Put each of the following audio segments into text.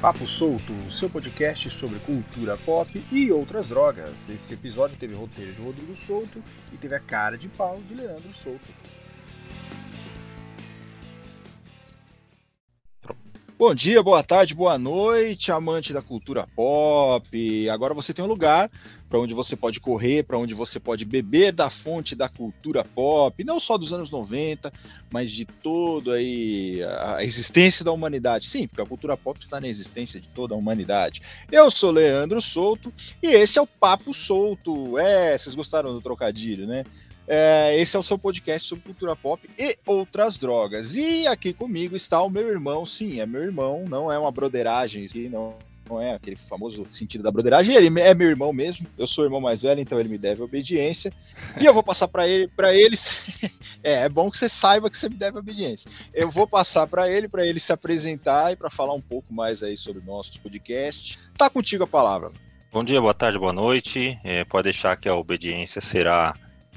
Papo Solto, seu podcast sobre cultura pop e outras drogas. Esse episódio teve roteiro de Rodrigo Souto e teve a cara de pau de Leandro Souto. Bom dia, boa tarde, boa noite, amante da cultura pop. Agora você tem um lugar para onde você pode correr, para onde você pode beber da fonte da cultura pop, não só dos anos 90, mas de toda a existência da humanidade. Sim, porque a cultura pop está na existência de toda a humanidade. Eu sou Leandro Souto e esse é o Papo Solto. É, vocês gostaram do trocadilho, né? É, esse é o seu podcast sobre cultura pop e outras drogas. E aqui comigo está o meu irmão, sim, é meu irmão, não é uma broderagem, não, não é aquele famoso sentido da broderagem. Ele é meu irmão mesmo, eu sou o irmão mais velho, então ele me deve obediência. E eu vou passar para ele, para eles. é, é bom que você saiba que você me deve obediência. Eu vou passar para ele, para ele se apresentar e para falar um pouco mais aí sobre o nosso podcast. Tá contigo a palavra. Bom dia, boa tarde, boa noite. É, pode deixar que a obediência será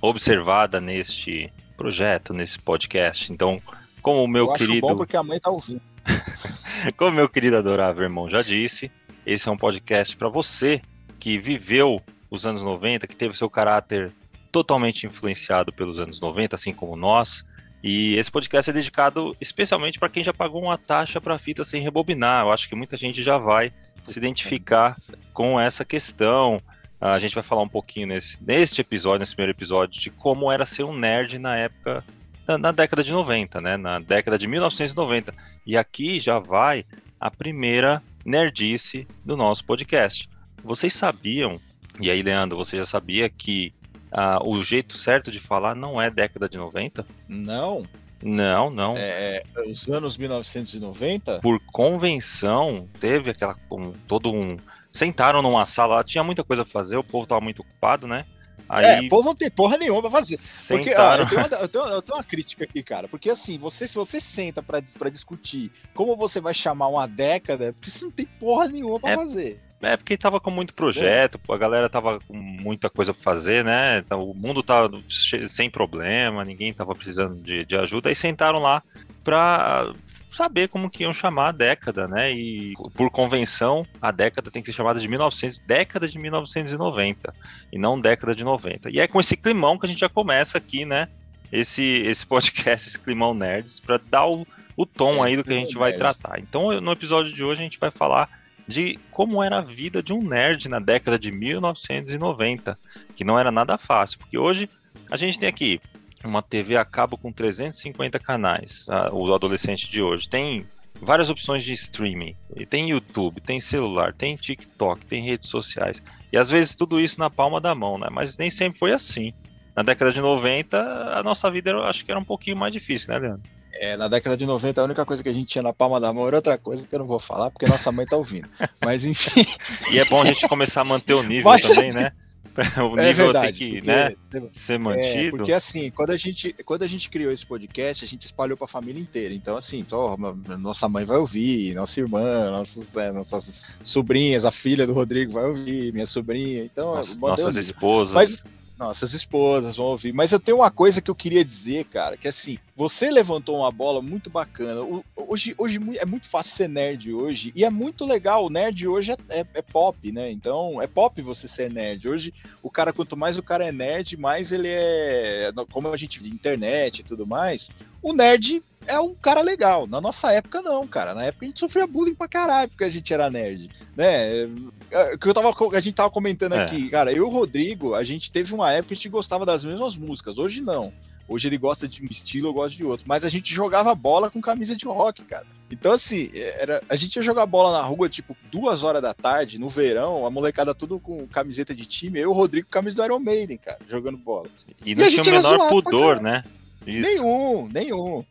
observada neste projeto, nesse podcast. Então, como o meu Eu querido. Acho bom porque a mãe tá ouvindo. como meu querido adorável irmão já disse, esse é um podcast para você que viveu os anos 90, que teve seu caráter totalmente influenciado pelos anos 90, assim como nós. E esse podcast é dedicado especialmente para quem já pagou uma taxa para fita sem rebobinar. Eu acho que muita gente já vai se identificar com essa questão. A gente vai falar um pouquinho nesse, neste episódio, nesse primeiro episódio, de como era ser um nerd na época, na, na, década de 90, né? Na década de 1990. E aqui já vai a primeira nerdice do nosso podcast. Vocês sabiam, e aí, Leandro, você já sabia que uh, o jeito certo de falar não é década de 90? Não. Não, não. É, os anos 1990? Por convenção, teve aquela um, todo um sentaram numa sala, tinha muita coisa pra fazer, o povo tava muito ocupado, né? Aí... É, o povo não tem porra nenhuma pra fazer. Sentaram. Porque, ó, eu, tenho uma, eu, tenho, eu, tenho uma, crítica aqui, cara. Porque assim, você, se você senta pra, pra discutir como você vai chamar uma década, é porque você não tem porra nenhuma pra é, fazer. É porque tava com muito projeto, é. a galera tava com muita coisa pra fazer, né? Então, o mundo tava sem problema, ninguém tava precisando de, de ajuda, aí sentaram lá pra saber como que iam chamar a década, né? E por convenção, a década tem que ser chamada de 1900, década de 1990 e não década de 90. E é com esse climão que a gente já começa aqui, né? Esse esse podcast, esse climão nerds para dar o, o tom é, aí do que a gente vai tratar. Então, no episódio de hoje a gente vai falar de como era a vida de um nerd na década de 1990, que não era nada fácil, porque hoje a gente tem aqui uma TV a cabo com 350 canais, a, o adolescente de hoje. Tem várias opções de streaming. Tem YouTube, tem celular, tem TikTok, tem redes sociais. E às vezes tudo isso na palma da mão, né? Mas nem sempre foi assim. Na década de 90, a nossa vida eu acho que era um pouquinho mais difícil, né, Leandro? É, na década de 90 a única coisa que a gente tinha na palma da mão era outra coisa que eu não vou falar, porque nossa mãe tá ouvindo. Mas enfim. e é bom a gente começar a manter o nível Mas... também, né? o é nível verdade, tem que né, ser mantido. É, porque assim, quando a, gente, quando a gente criou esse podcast, a gente espalhou para a família inteira. Então, assim, tô, nossa mãe vai ouvir, nossa irmã, nossas, é, nossas sobrinhas, a filha do Rodrigo vai ouvir, minha sobrinha. Então, nossas, nossas esposas. Mas, nossas esposas vão ouvir. Mas eu tenho uma coisa que eu queria dizer, cara, que assim, você levantou uma bola muito bacana. Hoje, hoje é muito fácil ser nerd hoje, e é muito legal. O nerd hoje é, é, é, pop, né? Então, é pop você ser nerd. Hoje, o cara, quanto mais o cara é nerd, mais ele é. Como a gente de internet e tudo mais, o nerd é um cara legal. Na nossa época, não, cara. Na época a gente sofria bullying pra caralho porque a gente era nerd. Né? É, que eu tava, a gente tava comentando é. aqui, cara, eu e o Rodrigo, a gente teve uma época que a gente gostava das mesmas músicas. Hoje não. Hoje ele gosta de um estilo, eu gosto de outro. Mas a gente jogava bola com camisa de rock, cara. Então, assim, era, a gente ia jogar bola na rua, tipo, duas horas da tarde, no verão, a molecada tudo com camiseta de time, eu e o Rodrigo com camisa do Iron Maiden, cara, jogando bola. E não e tinha o menor pudor, né? Isso. Nenhum, nenhum.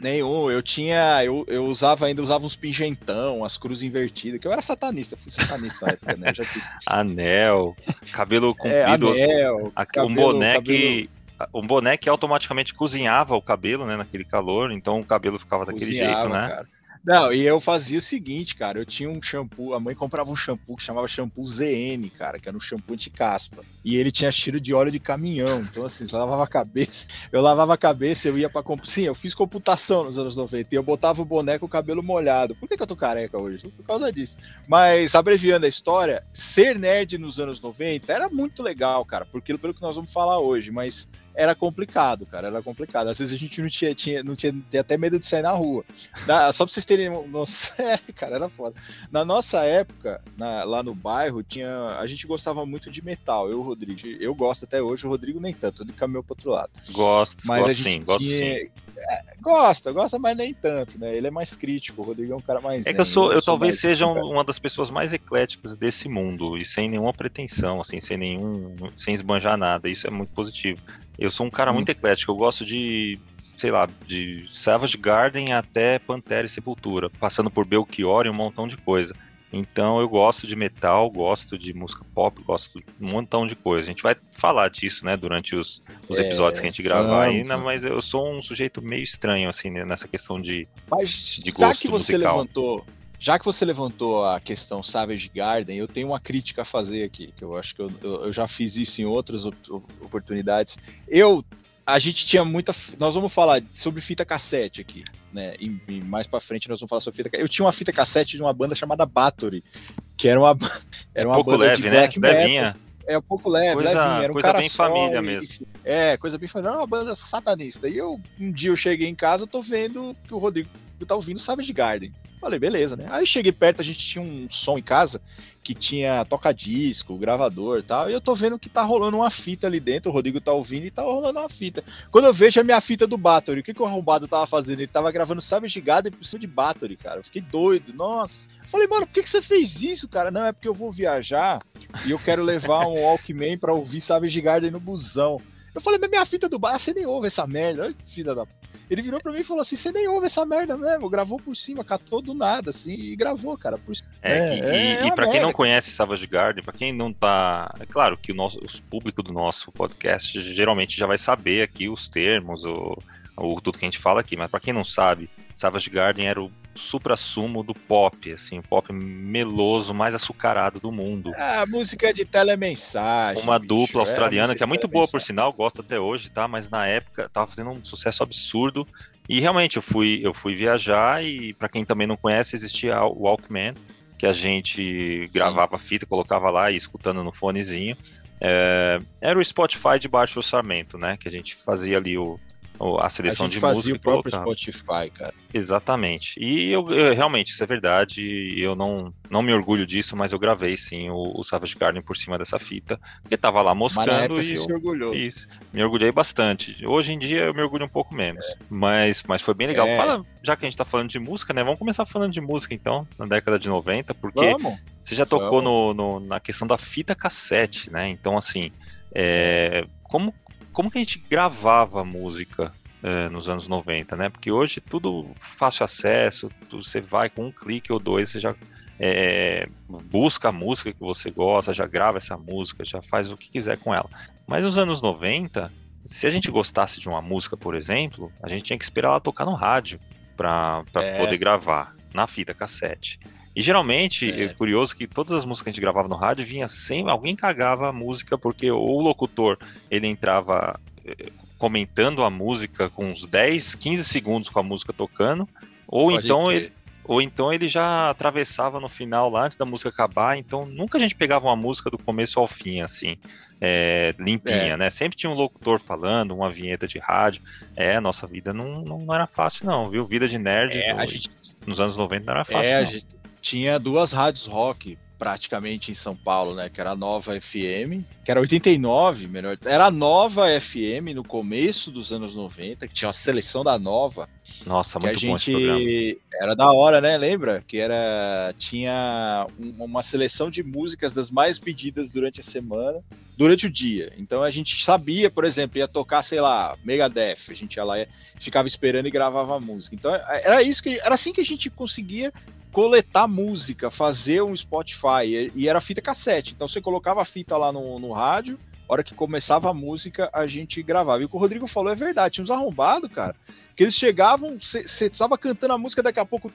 Nenhum, eu tinha, eu, eu usava ainda, usava uns pingentão, as cruzes invertidas, que eu era satanista, fui satanista na época, né? Já que... Anel, cabelo é, comprido, é, anel, cabelo, um boné cabelo... que um boné que automaticamente cozinhava o cabelo, né, naquele calor, então o cabelo ficava daquele jeito, né? Cara. Não, e eu fazia o seguinte, cara, eu tinha um shampoo, a mãe comprava um shampoo que chamava shampoo ZN, cara, que era um shampoo anti-caspa. E ele tinha cheiro de óleo de caminhão. Então, assim, eu lavava a cabeça, eu lavava a cabeça, eu ia pra. Sim, eu fiz computação nos anos 90 e eu botava o boneco o cabelo molhado. Por que, que eu tô careca hoje? Por causa disso. Mas, abreviando a história, ser nerd nos anos 90 era muito legal, cara, porque pelo que nós vamos falar hoje, mas era complicado, cara, era complicado. Às vezes a gente não tinha, tinha, não tinha, tinha até medo de sair na rua. Na, só pra vocês terem nossa, é, cara, era foda. Na nossa época, na, lá no bairro, tinha, a gente gostava muito de metal, eu e o Rodrigo. Eu gosto até hoje, o Rodrigo nem tanto, ele caminhou pro outro lado. Gosto, mas gosto sim, gosto tinha, sim. É, gosta, gosta, mas nem tanto, né? Ele é mais crítico, o Rodrigo é um cara mais. É que eu sou, eu, eu talvez seja um, uma das pessoas mais ecléticas desse mundo e sem nenhuma pretensão, assim, sem nenhum, sem esbanjar nada. Isso é muito positivo. Eu sou um cara hum. muito eclético, eu gosto de, sei lá, de Savage Garden até Pantera e Sepultura, passando por Belchior e um montão de coisa. Então eu gosto de metal, gosto de música pop, gosto de um montão de coisa. A gente vai falar disso, né, durante os, os é, episódios que a gente gravar ainda, mas eu sou um sujeito meio estranho, assim, né, nessa questão de, mas, de gosto já que você musical. levantou já que você levantou a questão Savage Garden, eu tenho uma crítica a fazer aqui, que eu acho que eu, eu, eu já fiz isso em outras oportunidades. Eu, a gente tinha muita. Nós vamos falar sobre fita cassete aqui, né? E, e mais para frente nós vamos falar sobre fita. Eu tinha uma fita cassete de uma banda chamada Battery, que era uma, era uma um pouco banda leve, de né? black metal. É um pouco leve, coisa, levinha. Era um coisa bem família mesmo. É, coisa bem família. Era uma banda satanista. E eu, um dia eu cheguei em casa, tô vendo que o Rodrigo tá ouvindo Savage Garden. Falei, beleza, né? Aí cheguei perto, a gente tinha um som em casa que tinha toca-disco, gravador e tal, e eu tô vendo que tá rolando uma fita ali dentro, o Rodrigo tá ouvindo e tá rolando uma fita. Quando eu vejo a minha fita do Battery, o que, que o arrombado tava fazendo? Ele tava gravando Savage Garden por cima de Battery, cara. Eu fiquei doido, nossa. Falei, mano, por que, que você fez isso, cara? Não, é porque eu vou viajar e eu quero levar um Walkman pra ouvir Savage Garden no busão. Eu falei, mas minha fita do bar, você nem ouve essa merda. Olha que filha da ele virou pra mim e falou assim: você nem ouve essa merda mesmo, gravou por cima, catou do nada, assim, e gravou, cara. Por... É, que, é, e, é e pra quem não conhece Savage Garden, pra quem não tá. É claro que o nosso o público do nosso podcast geralmente já vai saber aqui os termos, o, o tudo que a gente fala aqui, mas pra quem não sabe, Savage Garden era o supra-sumo do pop, assim, o pop meloso, mais açucarado do mundo. Ah, música de telemensagem. Uma bicho, dupla australiana que é muito boa, por sinal, gosto até hoje, tá? Mas na época tava fazendo um sucesso absurdo. E realmente eu fui, eu fui viajar e para quem também não conhece, existia o Walkman, que a gente gravava fita, colocava lá e escutando no fonezinho. É, era o Spotify de baixo orçamento, né? Que a gente fazia ali o, a seleção a de fazia música. o próprio Spotify, cara. Exatamente. E eu, eu, realmente, isso é verdade. Eu não, não me orgulho disso, mas eu gravei sim o, o Savage Garden por cima dessa fita, porque tava lá moscando e eu, se orgulhou. Isso, me orgulhei bastante. Hoje em dia eu me orgulho um pouco menos, é. mas, mas foi bem legal. É. Fala, já que a gente tá falando de música, né? Vamos começar falando de música então, na década de 90, porque Vamos. você já tocou no, no, na questão da fita cassete, né? Então, assim, é, como como que a gente gravava música é, nos anos 90, né? Porque hoje tudo fácil acesso, você vai com um clique ou dois, você já é, busca a música que você gosta, já grava essa música, já faz o que quiser com ela. Mas nos anos 90, se a gente gostasse de uma música, por exemplo, a gente tinha que esperar ela tocar no rádio para é. poder gravar, na fita cassete. E geralmente, é. é. curioso que todas as músicas que a gente gravava no rádio vinha sem alguém cagava a música porque ou o locutor ele entrava eh, comentando a música com uns 10, 15 segundos com a música tocando, ou Pode então ele ou então ele já atravessava no final lá antes da música acabar, então nunca a gente pegava uma música do começo ao fim, assim, é, limpinha, é. né? Sempre tinha um locutor falando, uma vinheta de rádio. É, nossa vida não, não era fácil, não, viu? Vida de nerd é, gente... nos anos 90 não era fácil. É, não. a gente tinha duas rádios rock praticamente em São Paulo, né? Que era a Nova FM, que era 89, melhor. Era a Nova FM no começo dos anos 90, que tinha a seleção da Nova. Nossa, muito bom esse programa. Era da hora, né? Lembra? Que era tinha uma seleção de músicas das mais pedidas durante a semana, durante o dia. Então a gente sabia, por exemplo, ia tocar, sei lá, Megadeth, a gente ia lá, ficava esperando e gravava a música. Então era isso que era assim que a gente conseguia coletar música, fazer um Spotify, e era fita cassete. Então você colocava a fita lá no, no rádio, hora que começava a música, a gente gravava. E o que o Rodrigo falou é verdade, tinha uns arrombados, cara, Que eles chegavam, você estava cantando a música, daqui a pouco.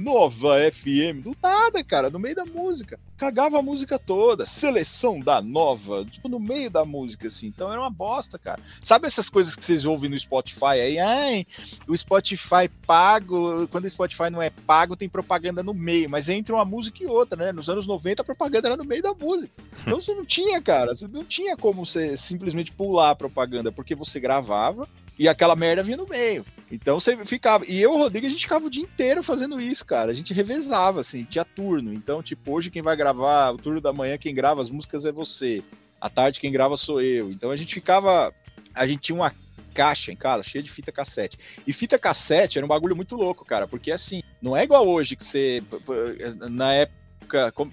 Nova FM. Do nada, cara, no meio da música. Cagava a música toda. Seleção da nova. Tipo, no meio da música, assim. Então era uma bosta, cara. Sabe essas coisas que vocês ouvem no Spotify aí? Ai, o Spotify pago. Quando o Spotify não é pago, tem propaganda no meio. Mas entre uma música e outra, né? Nos anos 90 a propaganda era no meio da música. Então você não tinha, cara. Você não tinha como você simplesmente pular a propaganda, porque você gravava e aquela merda vinha no meio. Então você ficava. E eu e o Rodrigo, a gente ficava o dia inteiro fazendo isso, cara. A gente revezava, assim, tinha turno. Então, tipo, hoje quem vai gravar, o turno da manhã, quem grava as músicas é você. À tarde, quem grava sou eu. Então a gente ficava. A gente tinha uma caixa em casa cheia de fita cassete. E fita cassete era um bagulho muito louco, cara, porque assim, não é igual hoje que você. Na época.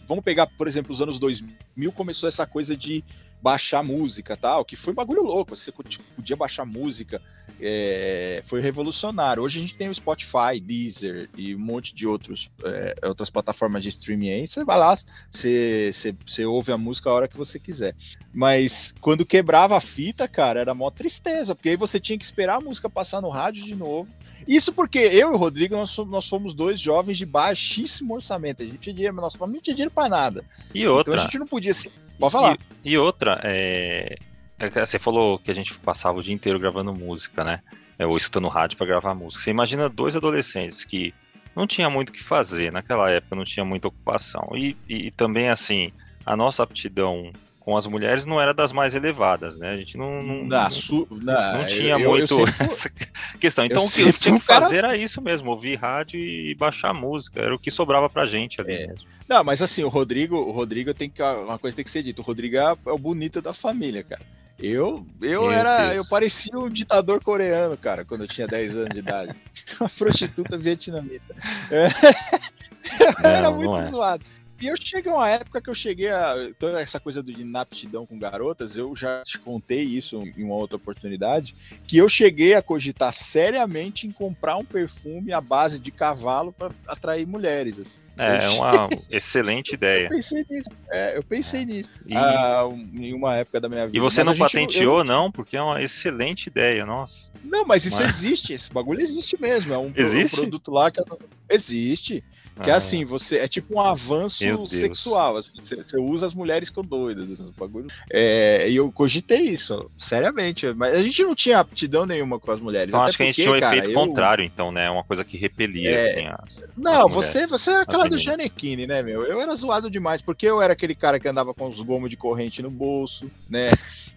Vamos pegar, por exemplo, os anos 2000, começou essa coisa de baixar música tal, que foi um bagulho louco. Você tipo, podia baixar música, é, foi revolucionário. Hoje a gente tem o Spotify, Deezer e um monte de outros, é, outras plataformas de streaming aí. Você vai lá, você, você, você ouve a música a hora que você quiser. Mas quando quebrava a fita, cara, era mó tristeza, porque aí você tinha que esperar a música passar no rádio de novo. Isso porque eu e o Rodrigo, nós somos, nós somos dois jovens de baixíssimo orçamento. A gente tinha dinheiro, nossa família tinha dinheiro pra nada. E outra. Então a gente não podia. Pode falar. E, e outra, é... é você falou que a gente passava o dia inteiro gravando música, né? É, ou escutando rádio para gravar música. Você imagina dois adolescentes que não tinha muito o que fazer naquela época, não tinha muita ocupação. E, e, e também, assim, a nossa aptidão com as mulheres não era das mais elevadas, né? A gente não, não, não, su... não tinha eu, muito eu sempre... essa questão. Então o que eu tinha que fazer era isso mesmo, ouvir rádio e baixar música, era o que sobrava pra gente ali. É. Não, mas assim, o Rodrigo, o Rodrigo tem que uma coisa tem que ser dita, o Rodrigo é, é o bonito da família, cara. Eu, eu Meu era, Deus. eu parecia um ditador coreano, cara, quando eu tinha 10 anos de idade. uma prostituta vietnamita. É. Eu era muito é. zoado. E eu cheguei a uma época que eu cheguei a. Toda essa coisa de inaptidão com garotas, eu já te contei isso em uma outra oportunidade, que eu cheguei a cogitar seriamente em comprar um perfume à base de cavalo para atrair mulheres. Assim. É, é uma excelente ideia. Eu pensei nisso. É, eu pensei nisso. E... Ah, em uma época da minha vida. E você mas não patenteou, eu... não? Porque é uma excelente ideia, nossa. Não, mas isso mas... existe. Esse bagulho existe mesmo. É um, existe? um produto lá que existe. Que é ah. assim, você é tipo um avanço sexual. Assim, você, você, usa as mulheres com doidas. Assim. É, e eu cogitei isso, seriamente. Mas a gente não tinha aptidão nenhuma com as mulheres. Então, acho porque, que a gente tinha um cara, efeito eu... contrário, então, né? Uma coisa que repelia, é... assim. As, não, as você, você era aquela do Janequine, né, meu? Eu era zoado demais, porque eu era aquele cara que andava com os gomos de corrente no bolso, né?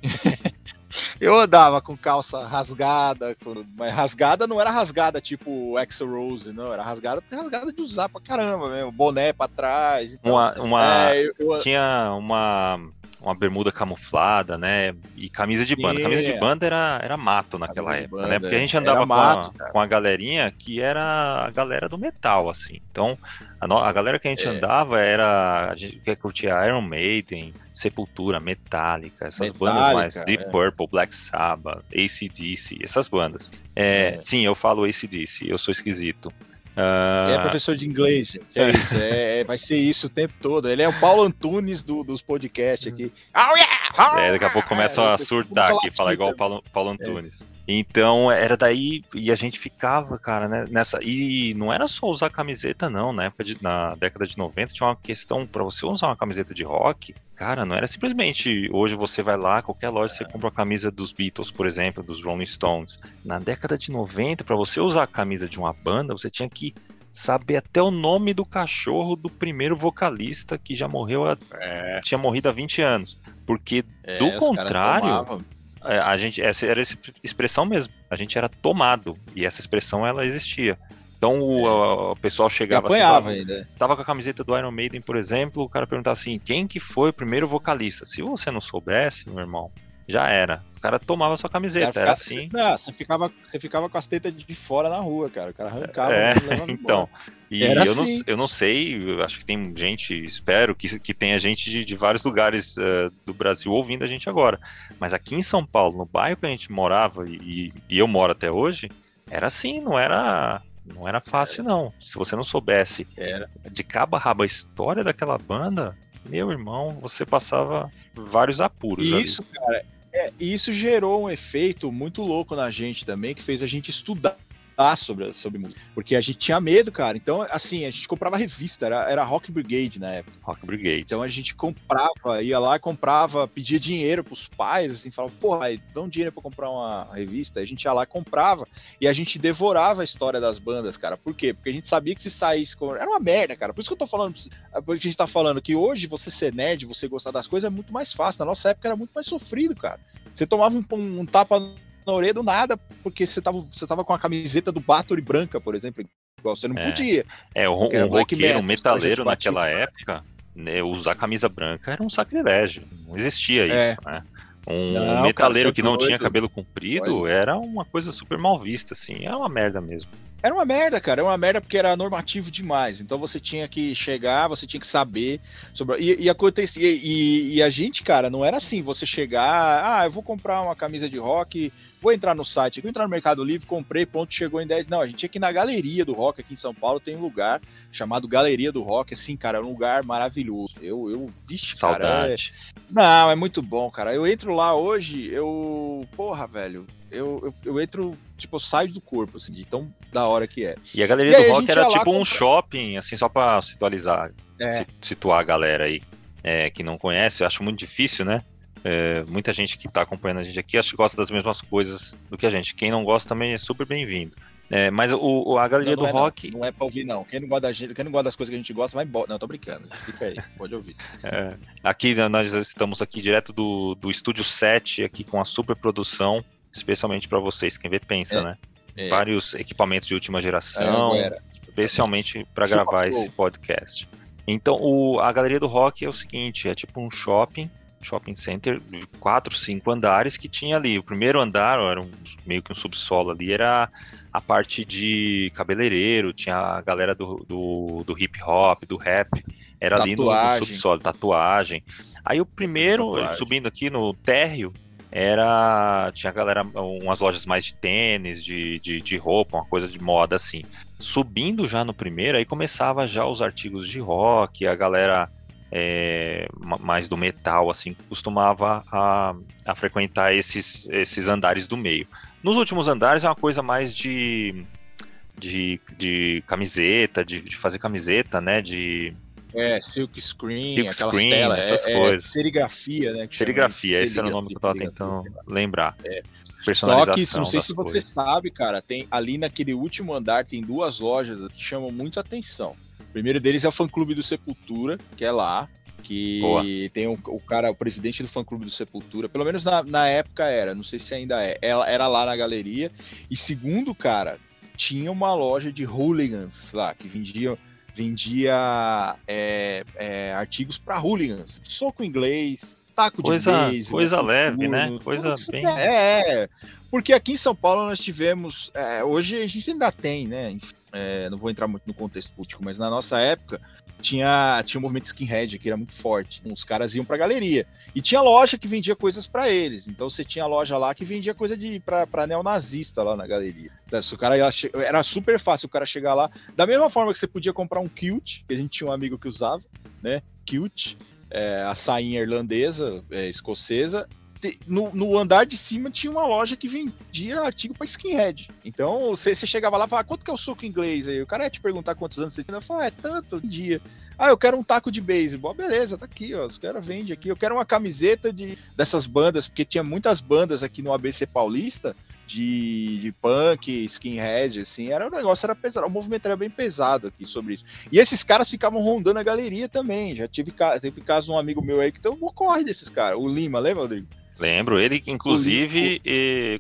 Eu andava com calça rasgada, mas rasgada não era rasgada tipo Axel Rose, não, era rasgada, rasgada de usar pra caramba mesmo, boné pra trás. Então, uma, uma... É, eu. Tinha uma uma bermuda camuflada, né? E camisa de banda. Camisa de banda era, era mato naquela camisa época, né? Porque a gente andava com, a, com a galerinha que era a galera do metal, assim. Então, a, no, a galera que a gente é. andava era. A gente que curtia Iron Maiden, Sepultura, Metallica, essas Metallica, bandas mais. Deep é. Purple, Black Sabbath, ACDC, essas bandas. É, é. Sim, eu falo ACDC, eu sou esquisito. Uh... É professor de inglês, é isso, é, é, vai ser isso o tempo todo. Ele é o Paulo Antunes do, dos podcasts aqui. Oh, yeah! Oh, é, daqui a pouco começa é, a surtar aqui, falar igual o Paulo, Paulo Antunes. Então era daí e a gente ficava, cara, né, nessa e não era só usar camiseta não, na época de, na década de 90 tinha uma questão para você usar uma camiseta de rock, cara, não era simplesmente hoje você vai lá, qualquer loja você compra a camisa dos Beatles, por exemplo, dos Rolling Stones. Na década de 90, para você usar a camisa de uma banda, você tinha que saber até o nome do cachorro do primeiro vocalista que já morreu, a, é. tinha morrido há 20 anos. Porque, é, do contrário, é, a gente, essa era a expressão mesmo. A gente era tomado. E essa expressão ela existia. Então o, é. o pessoal chegava assim, tava, ainda. tava com a camiseta do Iron Maiden, por exemplo, o cara perguntava assim, quem que foi o primeiro vocalista? Se você não soubesse, meu irmão, já era. O cara tomava sua camiseta, ficava, era assim. Não, você ficava, você ficava com as tetas de fora na rua, cara. O cara arrancava. É, então. E eu, assim. não, eu não sei, acho que tem gente, espero que, que tenha gente de, de vários lugares uh, do Brasil ouvindo a gente agora. Mas aqui em São Paulo, no bairro que a gente morava, e, e eu moro até hoje, era assim, não era. Não era fácil, não. Se você não soubesse era. de cabo a rabo a história daquela banda, meu irmão, você passava vários apuros. Isso, ali. cara, É, e isso gerou um efeito muito louco na gente também, que fez a gente estudar sobre, sobre música. Porque a gente tinha medo, cara. Então, assim, a gente comprava revista, era, era Rock Brigade na época. Rock Brigade. Então a gente comprava, ia lá, comprava, pedia dinheiro pros pais, assim, falava, porra, dá um dinheiro pra comprar uma revista. A gente ia lá, comprava, e a gente devorava a história das bandas, cara. Por quê? Porque a gente sabia que se saísse. Era uma merda, cara. Por isso que eu tô falando, porque a gente tá falando que hoje você ser nerd, você gostar das coisas é muito mais fácil. Na nossa época era muito mais sofrido, cara. Você tomava um, um, tapa orelha do nada, porque você tava, você tava com a camiseta do Bathory branca, por exemplo. Igual você não é. podia. É, o, um roqueiro, um metaleiro naquela época, né, usar camisa branca era um sacrilégio. Não existia é. isso, né? Um não, metaleiro cara, que não tinha cabelo comprido Pode. era uma coisa super mal vista, assim. É uma merda mesmo. Era uma merda, cara. Era uma merda porque era normativo demais. Então você tinha que chegar, você tinha que saber sobre. E, e acontecia. E, e, a gente, cara, não era assim. Você chegar, ah, eu vou comprar uma camisa de rock, vou entrar no site, vou entrar no Mercado Livre, comprei, pronto, chegou em 10. Não, a gente tinha que ir na galeria do rock aqui em São Paulo, tem um lugar chamado Galeria do Rock, assim, cara, é um lugar maravilhoso. Eu, eu, vixe, Saudade. cara. É... Não, é muito bom, cara. Eu entro lá hoje, eu. Porra, velho. Eu, eu, eu entro, tipo, eu saio do corpo, assim, de tão da hora que é. E a Galeria e do Rock era tipo um shopping, assim, só pra situalizar, é. situar a galera aí é, que não conhece, eu acho muito difícil, né? É, muita gente que está acompanhando a gente aqui acho que gosta das mesmas coisas do que a gente. Quem não gosta também é super bem-vindo. É, mas o, a galeria não, não do é, rock. Não, não, é pra ouvir, não. Quem não gosta da gente, quem não gosta das coisas que a gente gosta, vai embora. Não, tô brincando. Fica aí, pode ouvir. É, aqui nós estamos aqui direto do, do estúdio 7, aqui com a super produção, especialmente para vocês, quem vê pensa, é, né? É. Vários equipamentos de última geração, é, especialmente para gravar esse podcast. Então, o, a galeria do rock é o seguinte: é tipo um shopping shopping center de quatro, cinco andares que tinha ali. O primeiro andar, era um, meio que um subsolo ali, era a parte de cabeleireiro, tinha a galera do, do, do hip hop, do rap, era tatuagem. ali no, no, subsolo, tatuagem. Aí o primeiro, tatuagem. subindo aqui no térreo, era. Tinha a galera, umas lojas mais de tênis, de, de, de roupa, uma coisa de moda assim. Subindo já no primeiro, aí começava já os artigos de rock, a galera é, mais do metal, assim, costumava a, a frequentar esses, esses andares do meio. Nos últimos andares é uma coisa mais de, de, de camiseta, de, de fazer camiseta, né? De. É, silk screen, silk screen telas, essas é, coisas. É serigrafia, né? Serigrafia, esse era o nome que eu tava tentando lembrar. É. Personalização. Só que, não sei se você coisas. sabe, cara, tem ali naquele último andar tem duas lojas que chamam muito atenção. Primeiro deles é o fã clube do Sepultura, que é lá que Boa. tem o, o, cara, o presidente do fã-clube do Sepultura, pelo menos na, na época era, não sei se ainda é, ela era lá na galeria, e segundo, cara, tinha uma loja de hooligans lá, que vendia, vendia é, é, artigos para hooligans, soco inglês, taco coisa, de base, coisa leve, né? Coisa bem... É, porque aqui em São Paulo nós tivemos, é, hoje a gente ainda tem, né, é, não vou entrar muito no contexto político, mas na nossa época tinha, tinha um movimento skinhead que era muito forte. Os caras iam pra galeria. E tinha loja que vendia coisas para eles. Então você tinha loja lá que vendia coisa de pra neonazista lá na galeria. Então, o cara ia, era super fácil o cara chegar lá. Da mesma forma que você podia comprar um kilt, que a gente tinha um amigo que usava, né? Kilt, é, a sainha irlandesa, é, escocesa, no, no, andar de cima tinha uma loja que vendia artigo para skinhead. Então você, chegava lá e falava, quanto que é o soco inglês aí? O cara ia te perguntar quantos anos você tinha. Eu falava, é tanto, dia. Ah, eu quero um taco de beisebol. Beleza, tá aqui, ó. Os caras vendem aqui. Eu quero uma camiseta de, dessas bandas, porque tinha muitas bandas aqui no ABC Paulista de, de punk, skinhead, assim. Era o negócio, era pesado. O movimento era bem pesado aqui sobre isso. E esses caras ficavam rondando a galeria também. Já tive, caso de um amigo meu aí que então, corre desses caras. O Lima, lembra, Rodrigo? Lembro, ele inclusive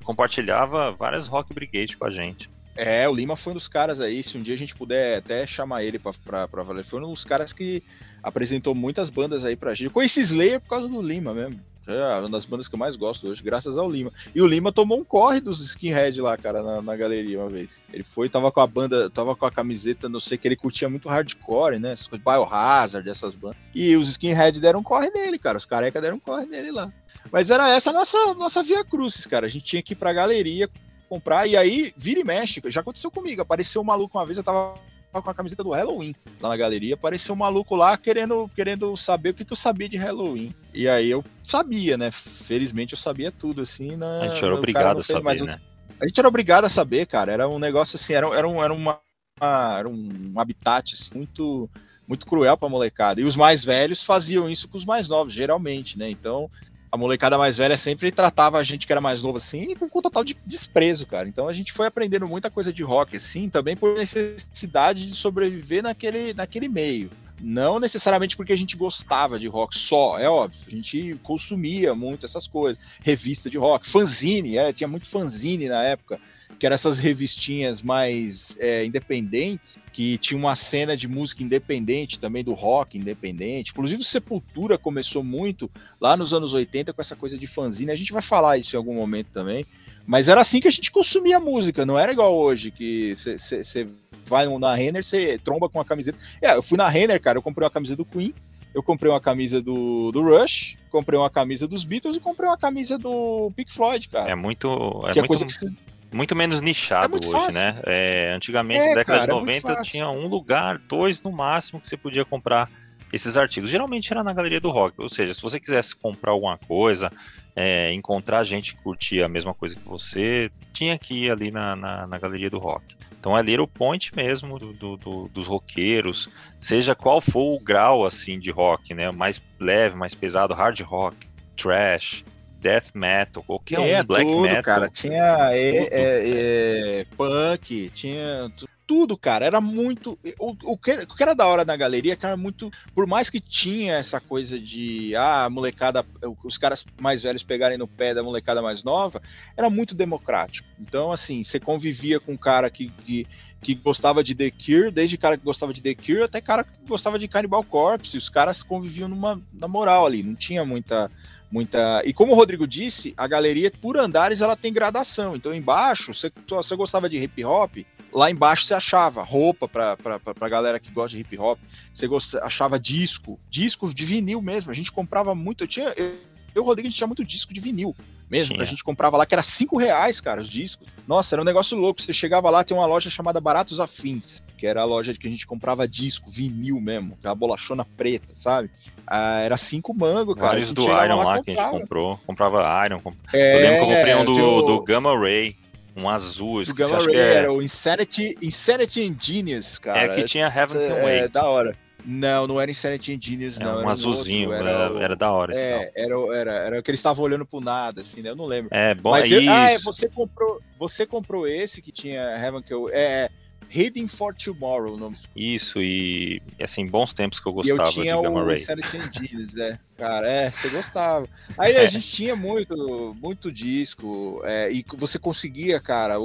compartilhava várias Rock Brigade com a gente. É, o Lima foi um dos caras aí, se um dia a gente puder até chamar ele pra, valer, foi um dos caras que apresentou muitas bandas aí pra gente. Eu conheci Slayer por causa do Lima mesmo. É uma das bandas que eu mais gosto hoje, graças ao Lima. E o Lima tomou um corre dos skinhead lá, cara, na, na, galeria uma vez. Ele foi, tava com a banda, tava com a camiseta, não sei que ele curtia muito hardcore, né? Essas coisas, Biohazard, essas bandas. E os skinhead deram um corre nele, cara. Os careca deram um corre nele lá. Mas era essa a nossa, nossa via cruzes, cara. A gente tinha que ir pra galeria comprar, e aí, vira e mexe. Já aconteceu comigo. Apareceu um maluco uma vez, eu tava com a camiseta do Halloween lá na galeria. Apareceu um maluco lá querendo, querendo saber o que, que eu sabia de Halloween. E aí eu sabia, né? Felizmente eu sabia tudo, assim. Na, a gente era obrigado a saber, né? A gente era obrigado a saber, cara. Era um negócio assim, era, era, um, era, uma, era um habitat assim, muito, muito cruel pra molecada. E os mais velhos faziam isso com os mais novos, geralmente, né? Então, a molecada mais velha sempre tratava a gente que era mais novo assim com, total de desprezo, cara. Então a gente foi aprendendo muita coisa de rock assim, também por necessidade de sobreviver naquele, naquele meio. Não necessariamente porque a gente gostava de rock só, é óbvio. A gente consumia muito essas coisas. Revista de rock, fanzine, é, tinha muito fanzine na época que eram essas revistinhas mais é, independentes, que tinha uma cena de música independente também, do rock independente. Inclusive, o Sepultura começou muito lá nos anos 80 com essa coisa de fanzine. A gente vai falar isso em algum momento também. Mas era assim que a gente consumia música, não era igual hoje, que você vai na Renner, você tromba com uma camiseta. É, eu fui na Renner, cara, eu comprei uma camisa do Queen, eu comprei uma camisa do, do Rush, comprei uma camisa dos Beatles e comprei uma camisa do Pink Floyd, cara. É muito. É, é muito... Que muito menos nichado é hoje, né? É, antigamente, é, década cara, de 90, é tinha um lugar, dois no máximo, que você podia comprar esses artigos. Geralmente era na galeria do rock, ou seja, se você quisesse comprar alguma coisa, é, encontrar gente que curtia a mesma coisa que você, tinha que ir ali na, na, na galeria do rock. Então ali era o point mesmo do, do, do, dos roqueiros, seja qual for o grau assim de rock, né? Mais leve, mais pesado, hard rock, trash, death metal, qualquer é, um, black tudo, metal. cara, tinha é, é, é, punk, tinha tudo, cara. Era muito. O, o, que, o que era da hora na galeria, cara, muito. Por mais que tinha essa coisa de. Ah, molecada. Os caras mais velhos pegarem no pé da molecada mais nova, era muito democrático. Então, assim, você convivia com um cara que, que, que gostava de The Cure, desde cara que gostava de The Cure até cara que gostava de Cannibal Corpse. Os caras conviviam numa, na moral ali, não tinha muita muita. E como o Rodrigo disse, a galeria por andares ela tem gradação. Então embaixo, você, você gostava de hip hop, lá embaixo você achava roupa para pra, galera que gosta de hip hop. Você gostava, achava disco, disco de vinil mesmo. A gente comprava muito. Eu tinha. Eu, eu o Rodrigo, a gente tinha muito disco de vinil mesmo, a gente comprava lá, que era cinco reais, cara, os discos. Nossa, era um negócio louco. Você chegava lá, tem uma loja chamada Baratos Afins, que era a loja que a gente comprava disco, vinil mesmo, aquela bolachona preta, sabe? Ah, era cinco mango, cara. Vários do Iron lá, que a gente comprou. Comprava Iron. Comp... É, eu lembro que eu comprei um do, do Gamma Ray. Um azul, o Gamma Ray é... era o Insanity, Insanity Ingenious, cara. É que tinha Heaven Can é, Wait. É, da hora. Não, não era Insanity Ingenious, é, não. Um azulzinho, outro, era, era, era, da hora. É, era, era, era que eles estavam olhando pro nada, assim, né? Eu não lembro. É, bom, Mas é eu, Ah, você comprou, você comprou esse que tinha Heaven Can Wait. É, Hidden for Tomorrow, o nome. Isso, e assim, bons tempos que eu gostava eu de Gamma Ray. Dias, é. Cara, é, você gostava. Aí a gente tinha muito, muito disco, é, e você conseguia, cara,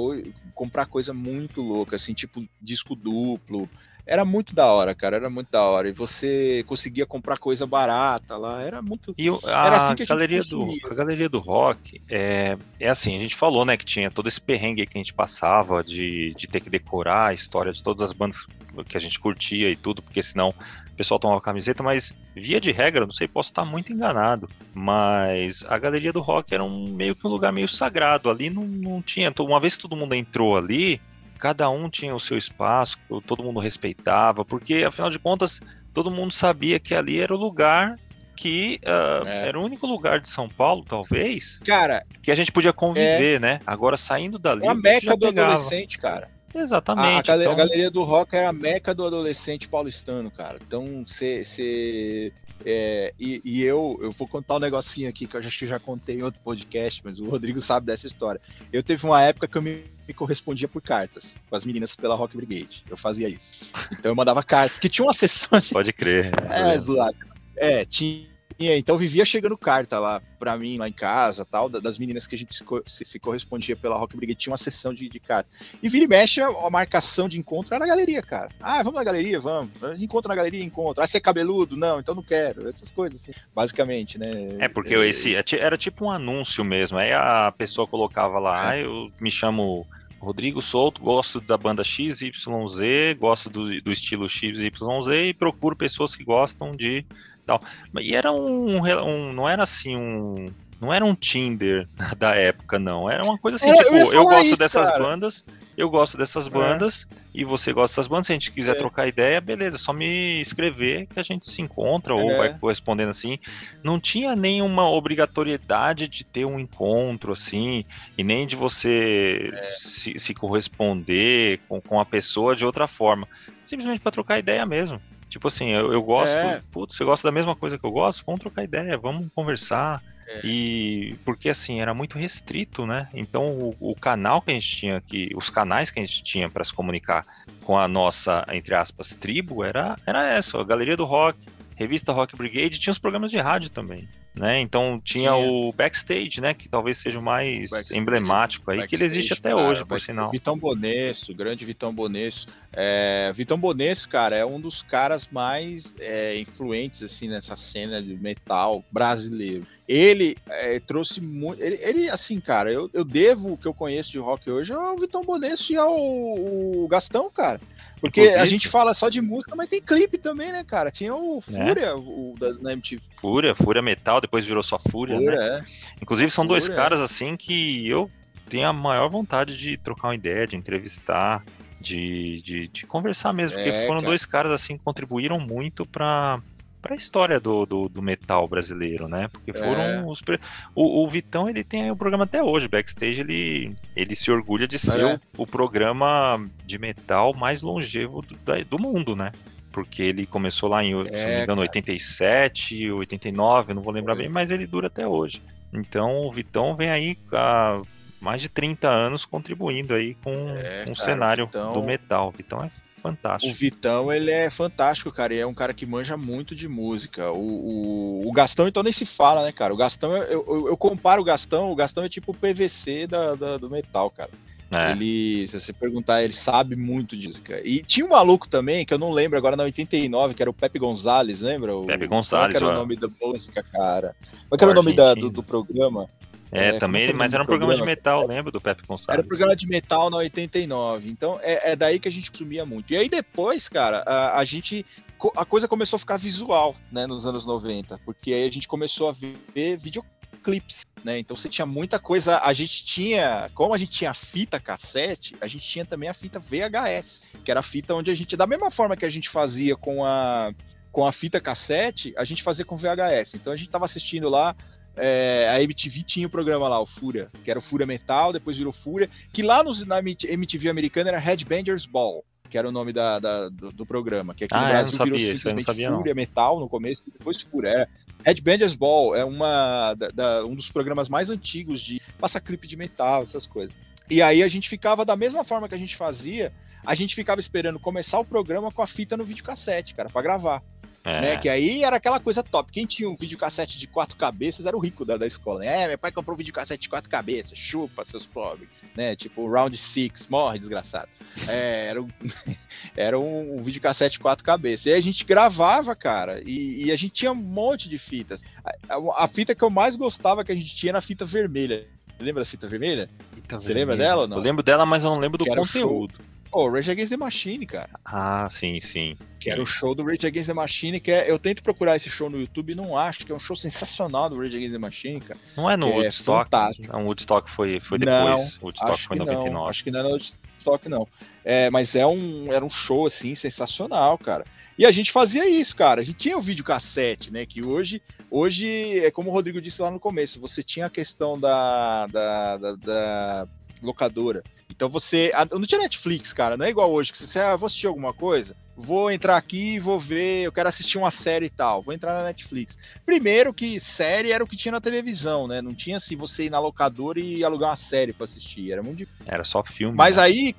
comprar coisa muito louca, assim, tipo disco duplo, era muito da hora, cara, era muito da hora. E você conseguia comprar coisa barata lá, era muito. E a, era assim a, galeria do, a galeria do rock é, é assim, a gente falou, né, que tinha todo esse perrengue que a gente passava de, de ter que decorar a história de todas as bandas que a gente curtia e tudo, porque senão o pessoal tomava camiseta, mas via de regra, não sei, posso estar muito enganado, mas a galeria do rock era um meio que um lugar meio sagrado. Ali não, não tinha. Uma vez que todo mundo entrou ali, cada um tinha o seu espaço, todo mundo respeitava, porque afinal de contas todo mundo sabia que ali era o lugar que uh, é. era o único lugar de São Paulo, talvez, cara, que a gente podia conviver, é... né? Agora saindo dali, a meca do pegava. adolescente, cara. Exatamente. A, a, então... a, galeria do rock é a meca do adolescente paulistano, cara. Então, você. É, e, e, eu, eu vou contar um negocinho aqui que eu acho que já contei em outro podcast, mas o Rodrigo sabe dessa história. Eu teve uma época que eu me, me correspondia por cartas com as meninas pela Rock Brigade. Eu fazia isso. Então eu mandava cartas, porque tinha uma sessão. De... Pode crer. É, zoado. É, tinha então vivia chegando carta lá pra mim, lá em casa, tal, das meninas que a gente se, se, correspondia pela Rock Brigade, tinha uma sessão de, de carta. E vira e mexe, a, marcação de encontro era na galeria, cara. Ah, vamos na galeria, vamos. Encontro na galeria, encontro. Ah, você é cabeludo? Não, então não quero. Essas coisas, assim, basicamente, né? É, porque é, esse era tipo um anúncio mesmo. Aí a pessoa colocava lá, é. ah, eu me chamo Rodrigo Souto, gosto da banda XYZ, gosto do, do estilo XYZ e procuro pessoas que gostam de tal. E era um, um não era assim um não era um Tinder da época, não. Era uma coisa assim, é, tipo, eu, eu gosto isso, dessas cara. bandas, eu gosto dessas é. bandas é. e você gosta dessas bandas. Se a gente quiser é. trocar ideia, beleza, só me escrever que a gente se encontra ou é. vai correspondendo assim. Não tinha nenhuma obrigatoriedade de ter um encontro assim e nem de você é. se, se, corresponder com, com a pessoa de outra forma. Simplesmente para trocar ideia mesmo. Tipo assim, eu, eu gosto, é. putz, você gosta da mesma coisa que eu gosto? Vamos trocar ideia, vamos conversar. É. E porque assim, era muito restrito, né? Então o, o, canal que a gente tinha aqui, os canais que a gente tinha para se comunicar com a nossa, entre aspas, tribo, era, era essa, a Galeria do Rock, Revista Rock Brigade, tinha os programas de rádio também né? Então tinha, o backstage, né? Que talvez seja o mais backstage, emblemático aí, backstage, que ele existe até cara, hoje, por sinal. Vitão Bonesso, grande Vitão Bonesso. É, Vitão Bonesso, cara, é um dos caras mais é, influentes assim nessa cena de metal brasileiro. Ele é, trouxe muito. Ele, ele, assim, cara, eu, eu devo o que eu conheço de rock hoje ao Vitão Bonesso e ao o Gastão, cara. Porque Inclusive, a gente fala só de música, mas tem clipe também, né, cara? Tinha o né? Fúria é. o, da, na MTV. Fúria, Fúria Metal, depois virou só Fúria, Fúria né? É. Inclusive são Fúria, dois caras, assim, que eu tenho a maior vontade de trocar uma ideia, de entrevistar, de, de, de conversar mesmo, porque é, foram cara. dois caras, assim, que contribuíram muito para para a história do, do, do, metal brasileiro, né? Porque foram é. os. O, o, Vitão ele tem o programa até hoje, backstage ele, ele se orgulha de ser é. o, o, programa de metal mais longevo do, do mundo, né? Porque ele começou lá em, é, se não me engano, 87, 89, não vou lembrar Foi. bem, mas ele dura até hoje. Então o Vitão vem aí há mais de 30 anos contribuindo aí com, é, um cara, cenário Vitão, do metal. O Vitão é fantástico. O Vitão, ele é fantástico, cara, e é um cara que manja muito de música. O, o, o Gastão, então, nem se fala, né, cara? O Gastão, eu, eu, eu comparo o Gastão, o Gastão é tipo o PVC da, da do metal, cara. É. Ele, se você perguntar, ele sabe muito de música. E tinha um maluco também, que eu não lembro agora na 89, que era o Pepe Gonzalez, lembra? Pepe Gonzalez, Qual era o nome da música, cara? Qual era o nome da, do, do programa? É, é também, mas era um programa, programa de metal, lembro do Pepe Gonçalves. Era um programa de metal na 89, então é, é daí que a gente consumia muito. E aí depois, cara, a, a gente a coisa começou a ficar visual, né, nos anos 90, porque aí a gente começou a ver videoclipes, né? Então você tinha muita coisa, a gente tinha, como a gente tinha fita cassete, a gente tinha também a fita VHS, que era a fita onde a gente, da mesma forma que a gente fazia com a com a fita cassete, a gente fazia com VHS. Então a gente estava assistindo lá é, a MTV tinha o programa lá, o Fúria, que era o Fúria Metal, depois virou Fúria, que lá nos, na MTV americana era Headbangers Ball, que era o nome da, da do, do, programa, que aqui ah, no Brasil sabia, virou simplesmente Fúria não. Metal no começo e depois Fúria. Era Headbangers Ball é uma, da, da, um dos programas mais antigos de passar clipe de metal, essas coisas. E aí a gente ficava da mesma forma que a gente fazia, a gente ficava esperando começar o programa com a fita no videocassete, cara, para gravar. É. Né? Que aí era aquela coisa top. Quem tinha um videocassete de quatro cabeças era o rico da, da escola. É, meu pai comprou um videocassete de quatro cabeças, chupa seus pobres. Né? Tipo, Round Six, morre, desgraçado. É, era um, era um, um videocassete de quatro cabeças. E aí a gente gravava, cara, e, e a gente tinha um monte de fitas. A, a, a, fita que eu mais gostava que a gente tinha era a fita vermelha. Você lembra da fita vermelha? Fita Você vermelha. lembra dela ou não? Eu lembro dela, mas eu não lembro do que conteúdo. Pô, oh, Rage Against the Machine, cara. Ah, sim, sim. Que era o show do Rage Against the Machine, que é, eu tento procurar esse show no YouTube e não acho, que é um show sensacional do Rage Against the Machine, cara. Não é no é Woodstock? É não, Woodstock foi, foi depois. Não, Woodstock foi em 99. Não, acho que não é no Woodstock, não. É, mas é um, era um show, assim, sensacional, cara. E a gente fazia isso, cara. A gente tinha o vídeo cassete, né? Que hoje, hoje é como o Rodrigo disse lá no começo, você tinha a questão da, da, da, da locadora. Então você. Não tinha Netflix, cara, não é igual hoje, que você ah, vou assistir alguma coisa, vou entrar aqui e vou ver, eu quero assistir uma série e tal, vou entrar na Netflix. Primeiro que série era o que tinha na televisão, né? Não tinha assim você ir na locadora e alugar uma série para assistir, era muito difícil. Era só filme. Mas né? aí,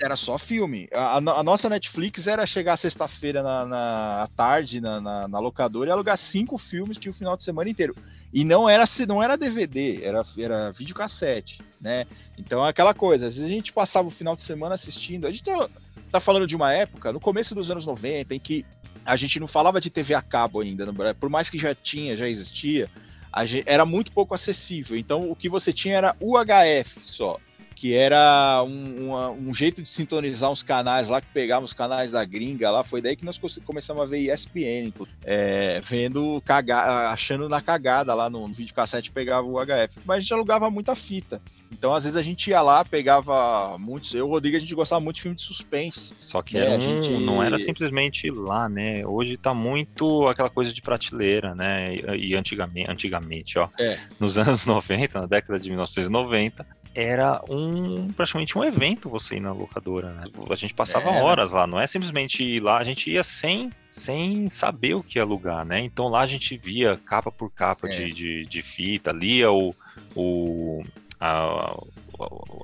era só filme. A, a, nossa Netflix era chegar sexta-feira na, na tarde na, na, na, locadora e alugar cinco filmes que o final de semana inteiro. E não era não era DVD, era, era videocassete, né? Então é aquela coisa, às vezes a gente passava o final de semana assistindo. A gente tá, tá falando de uma época, no começo dos anos 90, em que a gente não falava de TV a cabo ainda, por mais que já tinha, já existia, gente, era muito pouco acessível. Então o que você tinha era UHF só que era um, uma, um, jeito de sintonizar uns canais lá, que pegava os canais da gringa lá, foi daí que nós começamos a ver ESPN, é, vendo, caga, achando na cagada lá no, no videocassete, pegava o HF. Mas a gente alugava muita fita. Então, às vezes, a gente ia lá, pegava muitos. Eu e o Rodrigo, a gente gostava muito de filme de suspense. Só que né? um, gente... não era simplesmente lá, né? Hoje tá muito aquela coisa de prateleira, né? E antigamente, antigamente ó, é. nos anos 90, na década de 1990, era um praticamente um evento você ir na locadora, né? A gente passava é, horas lá, não é simplesmente ir lá, a gente ia sem, sem saber o que ia alugar, né? Então lá a gente via capa por capa é. de, de, de, fita, lia o, o, a,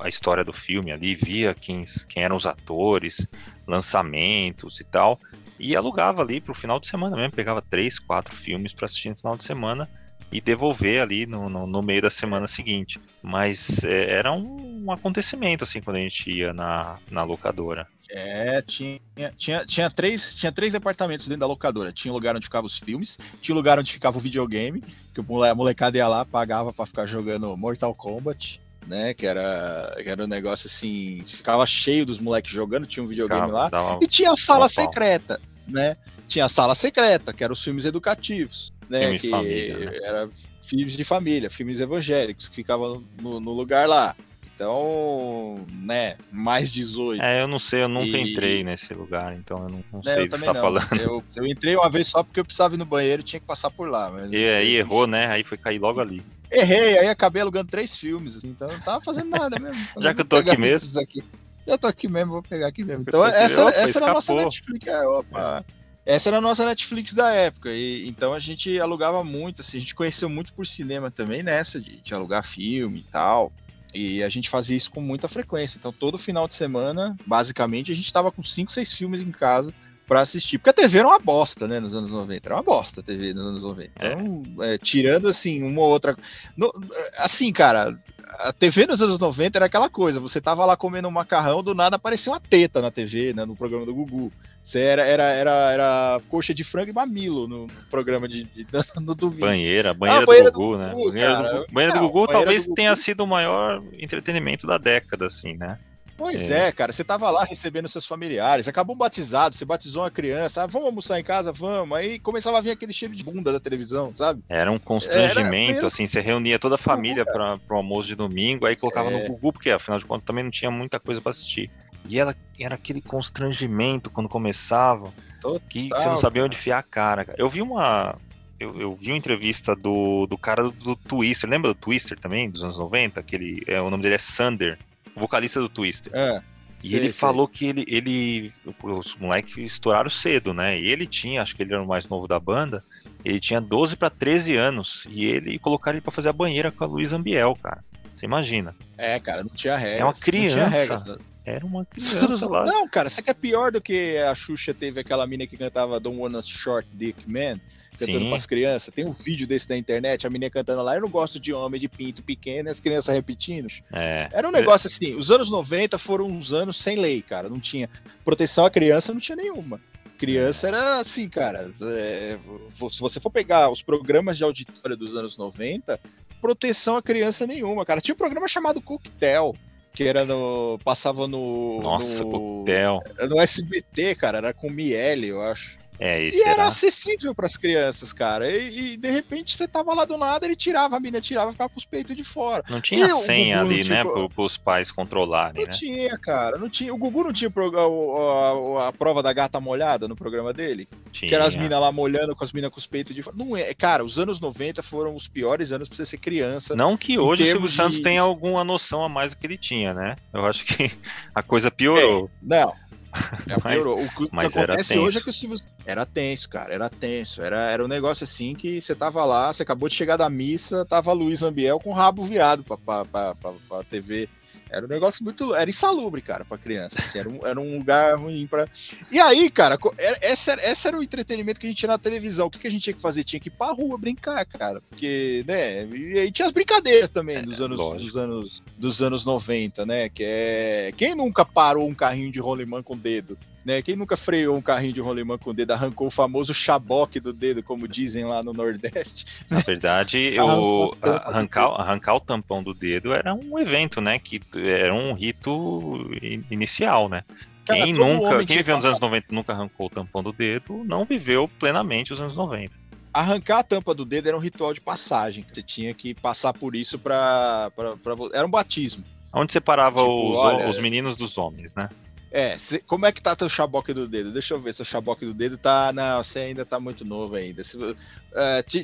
a história do filme ali, via quem, quem eram os atores, lançamentos e tal, e alugava ali pro final de semana mesmo, pegava três, quatro filmes para assistir no final de semana e devolver ali no, no, no meio da semana seguinte. Mas é, era um, um, acontecimento, assim, quando a gente ia na, na locadora. É, tinha, tinha, tinha, três, tinha três departamentos dentro da locadora. Tinha o lugar onde ficavam os filmes, tinha o lugar onde ficava o videogame, que a molecada ia lá, pagava para ficar jogando Mortal Kombat, né? Que era, que era um negócio assim, ficava cheio dos moleques jogando, tinha um videogame lá. E tinha a sala secreta, né? Tinha a sala secreta, que eram os filmes educativos né? Filme que família, né? era filmes de família, filmes evangélicos, que ficavam no, no, lugar lá. Então, né, mais 18. É, eu não sei, eu nunca e... entrei nesse lugar, então eu não, não é, sei o que você tá não. falando. Eu, eu, entrei uma vez só porque eu precisava ir no banheiro e tinha que passar por lá. Mas... E aí errou, né? Aí foi cair logo ali. Errei, aí acabei alugando três filmes, assim, então não tava fazendo nada mesmo. Já que eu tô aqui mesmo. Aqui. Já tô aqui mesmo, vou pegar aqui mesmo. Então essa, opa, essa era a nossa Netflix. É, opa. É. Essa era a nossa Netflix da época, e então a gente alugava muito, assim, a gente conheceu muito por cinema também nessa, de, de alugar filme e tal. E a gente fazia isso com muita frequência. Então, todo final de semana, basicamente, a gente tava com 5, 6 filmes em casa para assistir. Porque a TV era uma bosta, né, nos anos 90. Era uma bosta a TV nos anos 90. Então, é. É, tirando, assim, uma ou outra. No, assim, cara, a TV nos anos 90 era aquela coisa. Você tava lá comendo um macarrão, do nada aparecia uma teta na TV, né, no programa do Gugu. Você era, era, era, era coxa de frango e mamilo no programa de, de no domingo. Banheira, banheira, ah, banheira do, Gugu, do né? Gugu, banheira, do, banheira não, do Gugu talvez do Gugu. tenha sido o maior entretenimento da década, assim, né? Pois é. é. cara, você tava lá recebendo seus familiares, acabou batizado, você batizou uma criança, ah, vamos almoçar em casa, vamos. Aí começava a vir aquele cheiro de bunda da televisão, sabe? Era um constrangimento, Era... assim, você reunia toda a família para pro almoço de domingo, aí colocava é... no Gugu, porque afinal de contas também não tinha muita coisa para assistir. E ela era aquele constrangimento quando começava, Total, que você não sabia onde fiar a cara. Eu vi uma. Eu, eu, vi uma entrevista do, do cara do, do, Twister. Lembra do Twister também, dos anos 90? Aquele, é, o nome dele é Sander, o vocalista do Twister. É. E sei, ele sei. falou que ele, ele. Os moleques estouraram cedo, né? E ele tinha, acho que ele era o mais novo da banda. Ele tinha 12 para 13 anos. E ele colocaram ele pra fazer a banheira com a Luísa Ambiel, cara. Você imagina. É, cara, não tinha regra. É uma criança. Era uma criança lá. Não, cara, isso aqui é pior do que a Xuxa teve aquela mina que cantava Don't Wanna Short Dick Man, cantando Sim. pras crianças. Tem um vídeo desse na internet, a menina cantando lá, eu não gosto de homem de pinto pequeno, as crianças repetindo. É. Era um negócio assim, os anos 90 foram uns anos sem lei, cara. Não tinha proteção à criança, não tinha nenhuma. Criança é. era assim, cara. É, se você for pegar os programas de auditório dos anos 90, proteção à criança nenhuma, cara. Tinha um programa chamado Coquetel que era no. Passava no. Nossa, no, coquetel. No SBT, cara, era com Miele, eu acho. É, e era, era acessível para as crianças, cara. E, e, de repente você tava lá do nada, ele tirava, a menina tirava, ficava com os peitos de fora. Não tinha e senha ali, né, para os pais controlarem, não né? Não tinha, cara. Não tinha. O Gugu não tinha a, a, a, prova da gata molhada no programa dele? Tinha. Que era as minas lá molhando com as minas com os peitos de fora. Não é, cara, os anos 90 foram os piores anos para você ser criança. Não que hoje o Silvio de... Santos tenha alguma noção a mais do que ele tinha, né? Eu acho que a coisa piorou. É, não. É, mas, o que, mas que acontece hoje é que o Silvio era tenso, cara, era tenso. Era, era um negócio assim que você tava lá, você acabou de chegar da missa, tava Luiz Ambiel com o rabo virado pra, pra, pra, pra, pra TV era um negócio muito. Era insalubre, cara, pra criança. Assim, era, um, era um lugar ruim pra. E aí, cara, esse era, esse era o entretenimento que a gente tinha na televisão. O que, que a gente tinha que fazer? Tinha que ir pra rua brincar, cara. Porque, né? E aí tinha as brincadeiras também dos, é, anos, dos, anos, dos anos 90, né? Que é. Quem nunca parou um carrinho de rolemã com o dedo? Né? Quem nunca freou um carrinho de rolemã com o dedo, arrancou o famoso chaboque do dedo, como dizem lá no Nordeste. Na verdade, o, arrancar, arrancar o tampão do dedo era um evento, né? Que era um rito inicial, né? Cara, quem nunca, quem viveu nos anos 90 nunca arrancou o tampão do dedo, não viveu plenamente os anos 90. Arrancar a tampa do dedo era um ritual de passagem. Você tinha que passar por isso para. Era um batismo. Onde separava tipo, os, olha, os meninos dos homens, né? É, cê, como é que tá teu chaboque do dedo? Deixa eu ver, seu chaboque do dedo tá. Não, você ainda tá muito novo ainda. Se, uh,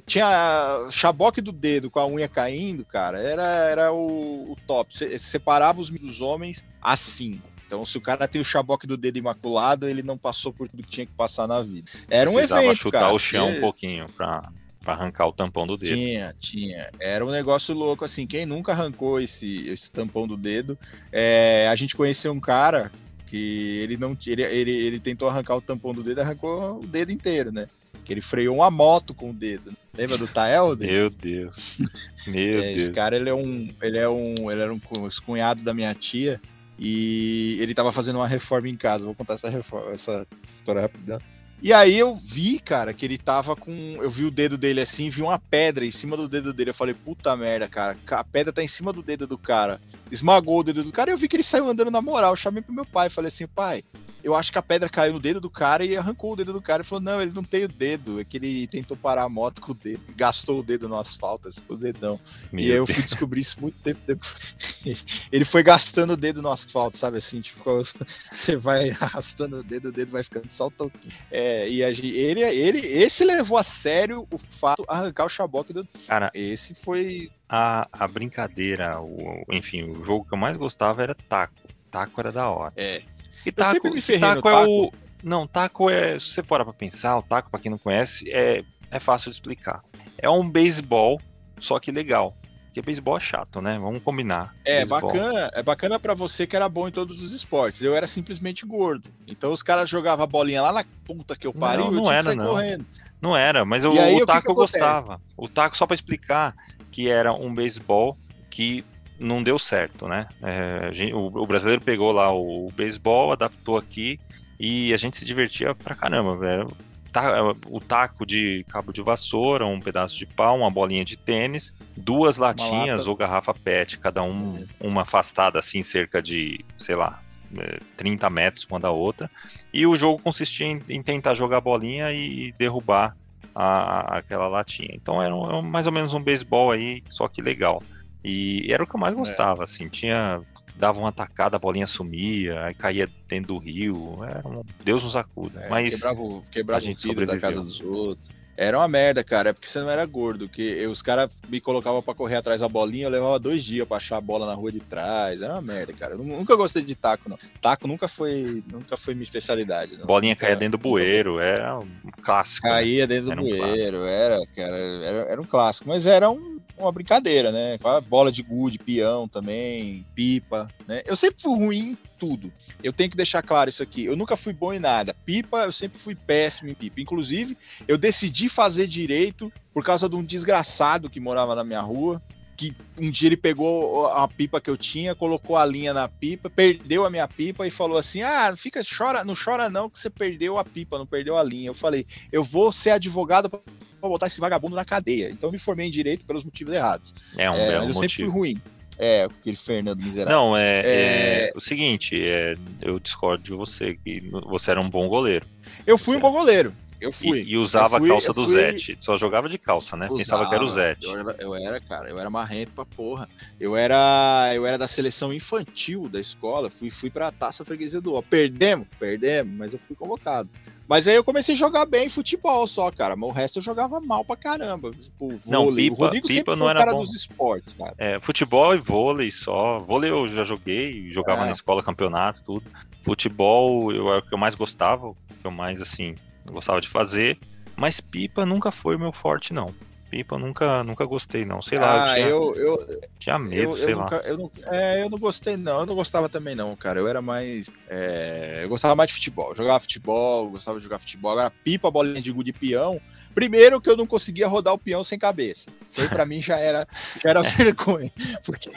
tinha chaboque do dedo com a unha caindo, cara, era, era o, o top. Cê, separava os dos homens assim. Então, se o cara tem o chaboque do dedo imaculado, ele não passou por tudo que tinha que passar na vida. Era um Precisava evento, chutar cara, o chão um pouquinho pra, pra arrancar o tampão do dedo. Tinha, tinha. Era um negócio louco, assim. Quem nunca arrancou esse, esse tampão do dedo? É, a gente conheceu um cara que ele não ele, ele, ele tentou arrancar o tampão do dedo arrancou o dedo inteiro, né? Que ele freou uma moto com o dedo. Lembra do Tael? Meu Deus. Meu é, Deus. Esse cara, ele é um. Ele é um. Ele era um cunhado da minha tia. E ele tava fazendo uma reforma em casa. Vou contar essa, reforma, essa história rapidão. E aí eu vi, cara, que ele tava com. Eu vi o dedo dele assim, vi uma pedra em cima do dedo dele. Eu falei, puta merda, cara. A pedra tá em cima do dedo do cara. Esmagou o dedo do cara e eu vi que ele saiu andando na moral. Eu chamei pro meu pai. Falei assim, pai, eu acho que a pedra caiu no dedo do cara e arrancou o dedo do cara. Ele falou: não, ele não tem o dedo. É que ele tentou parar a moto com o dedo. Gastou o dedo no asfalto, assim, o dedão. Meu e aí eu fui descobrir isso muito tempo depois. ele foi gastando o dedo no asfalto, sabe assim? Tipo, você vai arrastando o dedo, o dedo vai ficando só o toquinho. É, e ele, ele, esse levou a sério o fato de arrancar o chaboque do. Cara, esse foi. A, a brincadeira, o, enfim, o jogo que eu mais gostava era taco. Taco era da hora. É. E taco, taco, é o. Não, taco é. Se você parar pra pensar, o taco, pra quem não conhece, é, é fácil de explicar. É um beisebol, só que legal. Porque beisebol é chato, né? Vamos combinar. É baseball. bacana, é bacana para você que era bom em todos os esportes. Eu era simplesmente gordo. Então os caras jogavam a bolinha lá na puta que eu pariu, não, não eu era, não. correndo. Não era, mas o, aí, o taco que que eu gostava. O taco, só para explicar, que era um beisebol que não deu certo, né? É, o, o, brasileiro pegou lá o, o beisebol, adaptou aqui e a gente se divertia pra caramba, velho. O taco de cabo de vassoura, um pedaço de pau, uma bolinha de tênis, duas latinhas ou garrafa PET, cada um uhum. uma afastada assim, cerca de, sei lá, 30 é, metros uma da outra. E o jogo consistia em, em tentar jogar a bolinha e derrubar a, aquela latinha. Então era um, mais ou menos um beisebol aí, só que legal. E era o que eu mais é. gostava, é. assim, tinha dava uma atacada, a bolinha sumia, aí caía dentro do rio, era um Deus nos acuda. É, mas quebrava, quebrava a gente o da casa dos outros. Era uma merda, cara. É porque você não era gordo. Que eu, os caras me colocavam para correr atrás da bolinha, eu levava dois dias pra achar a bola na rua de trás. Era uma merda, cara. Eu nunca gostei de taco, não. Taco nunca foi, nunca foi minha especialidade. Não. Bolinha caía dentro do bueiro, era um clássico. Né? Caía dentro do era bueiro, um era, cara. Era, era um clássico. Mas era um, uma brincadeira, né? Bola de gude, peão também, pipa, né? Eu sempre fui ruim em tudo eu tenho que deixar claro isso aqui. Eu nunca fui bom em nada. Pipa, eu sempre fui péssimo em pipa. Inclusive, eu decidi fazer direito por causa de um desgraçado que morava na minha rua. Que um dia ele pegou a pipa que eu tinha, colocou a linha na pipa, perdeu a minha pipa e falou assim: Ah, fica, chora, não chora não, que você perdeu a pipa, não perdeu a linha. Eu falei, eu vou ser advogado para botar esse vagabundo na cadeia. Então eu me formei em direito pelos motivos errados. É um é, belo mas eu motivo. sempre fui ruim. É, aquele Fernando miserável. Não, é, é... é o seguinte, é, eu discordo de você, que você era um bom goleiro. Eu fui um bom goleiro. Eu fui. E, e usava fui, a calça do fui... Zete. Só jogava de calça, né? Usava, Pensava que era o Zete. Eu era, eu era, cara, eu era marrento pra porra. Eu era, eu era da seleção infantil da escola. Fui, fui pra taça freguesia do Ó. Perdemos, perdemos, mas eu fui convocado. Mas aí eu comecei a jogar bem futebol só, cara. Mas o resto eu jogava mal pra caramba. Tipo, não, vôlei. pipa, pipa não era cara bom. dos esportes, cara. É, futebol e vôlei só. Vôlei eu já joguei, jogava é. na escola campeonato, tudo. Futebol eu era o que eu mais gostava, o que eu mais, assim, gostava de fazer. Mas pipa nunca foi o meu forte, não. pipa eu nunca, nunca gostei, não. Sei lá, ah, eu tinha, eu, eu, tinha medo, eu, sei eu lá. Eu, não, é, eu não gostei, não. Eu não gostava também, não, cara. Eu era mais. É, eu gostava mais de futebol. Eu jogava futebol, gostava de jogar futebol. Agora, pipa, bolinha de gude peão. Primeiro que eu não conseguia rodar o peão sem cabeça. Isso aí pra mim já era, já era vergonha. Porque,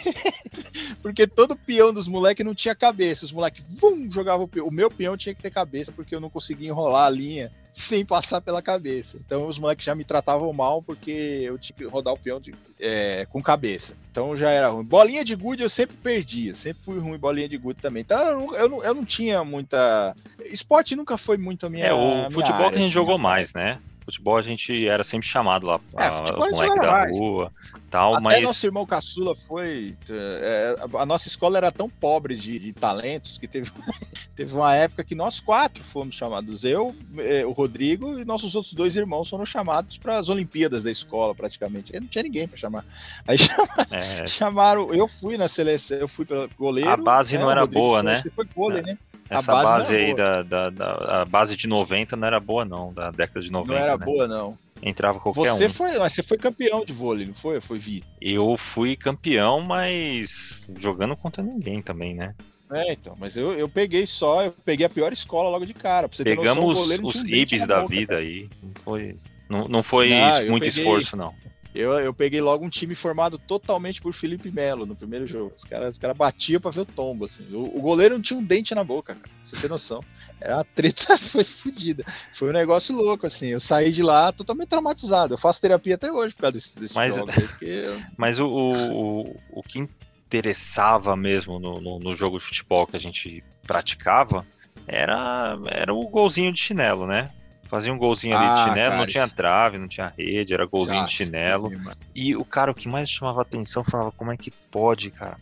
porque todo peão dos moleques não tinha cabeça. Os moleques, vum, jogavam o peão. O meu peão tinha que ter cabeça, porque eu não conseguia enrolar a linha sem passar pela cabeça. Então os moleques já me tratavam mal porque eu tinha que rodar o peão de, é, com cabeça. Então já era ruim. Bolinha de gude eu sempre perdia, sempre fui ruim bolinha de gude também. Então eu não, eu não, eu não tinha muita. Esporte nunca foi muito a minha. É, o futebol área, que a gente assim, jogou mais, né? Futebol a gente era sempre chamado lá, É, a- os moleques da mais. rua tal, Até mas. nosso irmão caçula foi. é, a nossa escola era tão pobre de, de talentos que teve, teve uma época que nós quatro fomos chamados. Eu, é, o Rodrigo e nossos outros dois irmãos foram chamados para as Olimpíadas da escola, praticamente. Aí não tinha ninguém para chamar. Aí chama- é, chamaram. Eu fui na seleção, eu fui pelo goleiro. A base não o era Rodrigo boa, né? que Foi vôlei, né? A essa base base, aí da, da, da- a base de 90 não era boa, não, da década de 90. Não era né? boa, não. Entrava qualquer Você um. foi, mas você foi campeão de vôlei, não foi? Foi vi. Eu fui campeão, mas jogando contra ninguém também, né? É, então, mas eu, eu peguei só, eu peguei a pior escola logo de cara. Noção, Pegamos não os dente ibis da boca, vida cara. aí. Não foi, não, não foi Não, muito peguei- esforço, não. Eu, eu peguei logo um time formado totalmente por Felipe Melo no primeiro jogo. Os caras os cara batiam pra ver o tombo, assim. O, o goleiro não tinha um dente na boca, cara. Pra você ter noção. Era uma treta, foi fodida. Foi um negócio louco, assim. Eu saí de lá totalmente traumatizado. Eu faço terapia até hoje por causa desse, desse Mas- jogo eu- Mas o, o, o- o que interessava mesmo no, no, no jogo de futebol que a gente praticava era, era o golzinho de chinelo, né? Fazia um golzinho ali de Ah, chinelo, não cara, tinha isso- trave, não tinha rede, era golzinho Nossa, de chinelo. E o cara, o que mais chamava atenção, falava, como é que pode, cara?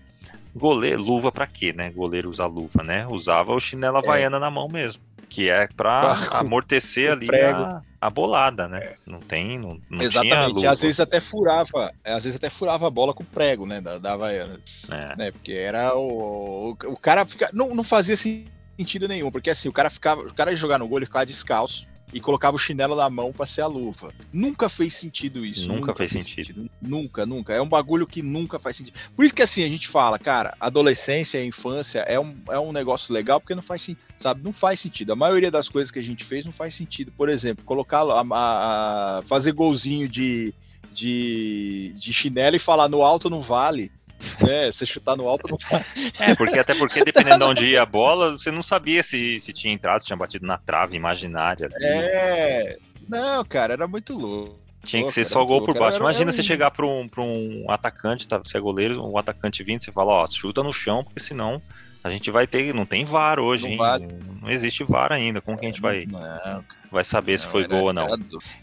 Goleiro, luva pra quê, né? Goleiro usa luva, né? Usava o chinelo havaiana na mão mesmo. Que é pra amortecer ali a, a bolada, né? Não tem, não, não tinha Exatamente. luva. E às vezes até furava, às vezes até furava a bola com o prego, né? Da, da Havaiana. É. né? Porque era o, o, o cara fica, não, não fazia sentido nenhum, porque assim, o cara ficava, o cara ia jogar no gol, ele ficava descalço e colocava o chinelo na mão pra ser a luva. Nunca fez sentido isso. Nunca fez sentido. Nunca, nunca. É um bagulho que nunca faz sentido. Por isso que assim a gente fala, cara, adolescência e infância é um, é um negócio legal porque não faz sentido, sabe? Não faz sentido. A maioria das coisas que a gente fez não faz sentido. Por exemplo, colocar a, a- a- fazer golzinho de, de, de chinelo e falar no alto não vale. É, você chutar no alto não vale. É, porque até porque dependendo de onde ia a bola, você não sabia se, se tinha entrado, se tinha batido na trave imaginária. ali. É. Não, cara, era muito louco. Tinha que ser só gol por baixo. Imagina você chegar para um, pra um atacante, tá, você é goleiro, um atacante vindo, você fala, ó, chuta no chão, porque senão a gente vai ter. Não tem VAR hoje, Não hein? vale. Não existe VAR ainda. Como que a gente vai, Não, vai saber se Não, foi era- gol ou não?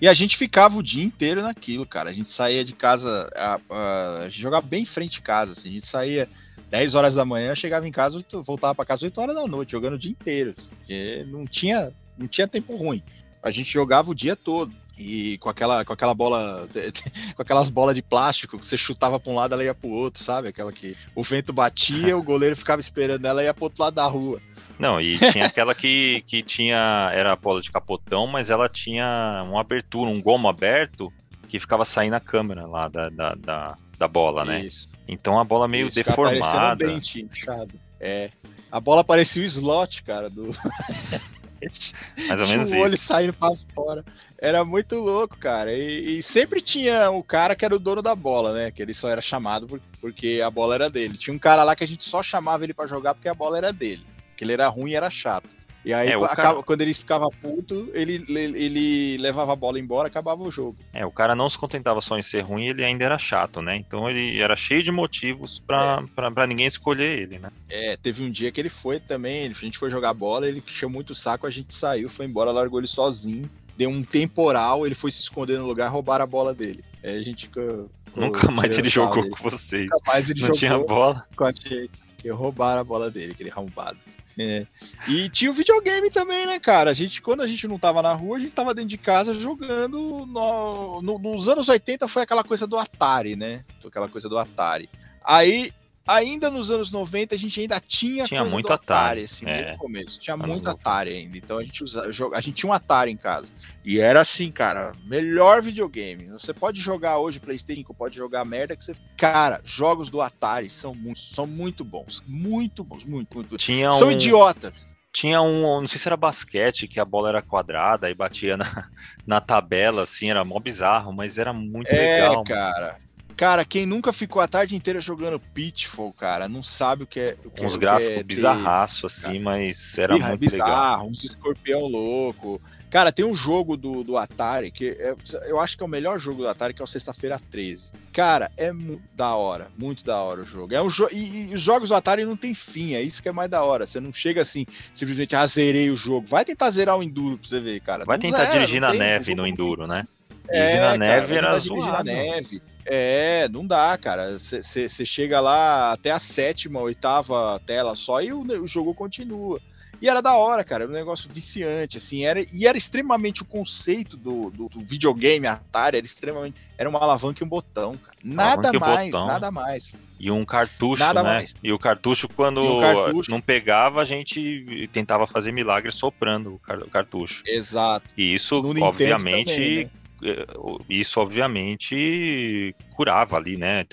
E a gente ficava o dia inteiro naquilo, cara. A gente saía de casa, a, a, a gente jogava bem em frente de casa. assim. A gente saía 10 horas da manhã, chegava em casa, voltava pra casa 8 horas da noite, jogando o dia inteiro. Porque não tinha, não tinha tempo ruim. A gente jogava o dia todo. E com aquela, com aquela bola, com aquelas bolas de plástico que você chutava pra um lado, ela ia pro outro, sabe? Aquela que o vento batia, o goleiro ficava esperando ela e ia pro outro lado da rua. Não, e tinha aquela que, que tinha. Era a bola de capotão, mas ela tinha uma abertura, um gomo aberto, que ficava saindo a câmera lá da, da, da, da bola, né? Isso. Então a bola meio Isso, deformada. Um dente inchado. É. A bola parecia o slot, cara, do. Mais ou menos o olho isso. saindo pra fora. Era muito louco, cara. E, e sempre tinha o cara que era o dono da bola, né? Que ele só era chamado por- porque a bola era dele. Tinha um cara lá que a gente só chamava ele pra jogar porque a bola era dele. Que ele era ruim e era chato. E aí, É, acaba- cara- quando ele ficava puto, ele, ele, ele levava a bola embora acabava o jogo. É, o cara não se contentava só em ser ruim, ele ainda era chato, né? Então ele era cheio de motivos pra, pra, pra ninguém escolher ele, né? É, teve um dia que ele foi também, a gente foi jogar bola, ele encheu muito o saco, a gente saiu, foi embora, largou ele sozinho, deu um temporal, ele foi se esconder no lugar, roubaram a bola dele. Aí a gente ficou, Nunca mais ele jogou dele. com vocês. Nunca mais ele Não jogou tinha bola. com a gente, que roubaram a bola dele, aquele arrombado. É. E tinha o videogame também, né, cara? A gente, quando a gente não tava na rua, a gente tava dentro de casa jogando. No, no- nos anos 80 foi aquela coisa do Atari, né? Foi aquela coisa do Atari. Aí ainda nos anos 90 a gente ainda tinha tinha muito Atari, Atari assim, é. no começo. Tinha muito Atari ainda. Então a gente usa, a gente tinha um Atari em casa. E era assim, cara, melhor videogame. Você pode jogar hoje PlayStation, pode jogar merda que você, cara, jogos do Atari são muito, são muito bons, muito bons, muito, muito. Tinha são um... idiotas. Tinha um, não sei se era basquete, que a bola era quadrada e batia na, na tabela, assim, era mó bizarro, mas era muito é, legal. cara. Cara, quem nunca ficou a tarde inteira jogando Pitfall, cara, não sabe o que é. O que Uns é, gráficos é bizarraço, assim, mas era muito bizarro, legal. Um escorpião louco. Cara, tem um jogo do, do Atari que é, eu acho que é o melhor jogo do Atari, que é o Sexta-feira 13. Cara, é da hora, muito da hora o jogo. É um jo e, e, os jogos do Atari não tem fim, é isso que é mais da hora. Você não chega assim, simplesmente, ah, zerei o jogo. Vai tentar zerar o Enduro pra você ver, cara. Vai não tentar zera, dirigir na neve no Enduro, né? Dirigir é, na neve cara, era zoado. na neve. É, não dá, cara. Você chega lá até a sétima, oitava tela só e o, o jogo continua. E era da hora, cara, era um negócio viciante, assim, era, e era extremamente o conceito do, do, do videogame Atari, era extremamente, era uma alavanca e um botão, cara. Nada mais, botão. nada mais. E um cartucho, nada né? Mais. E o cartucho, quando um cartucho. não pegava, a gente tentava fazer milagre soprando o cartucho. Exato. E isso, obviamente, também, né? Eh, isso obviamente curava ali, né?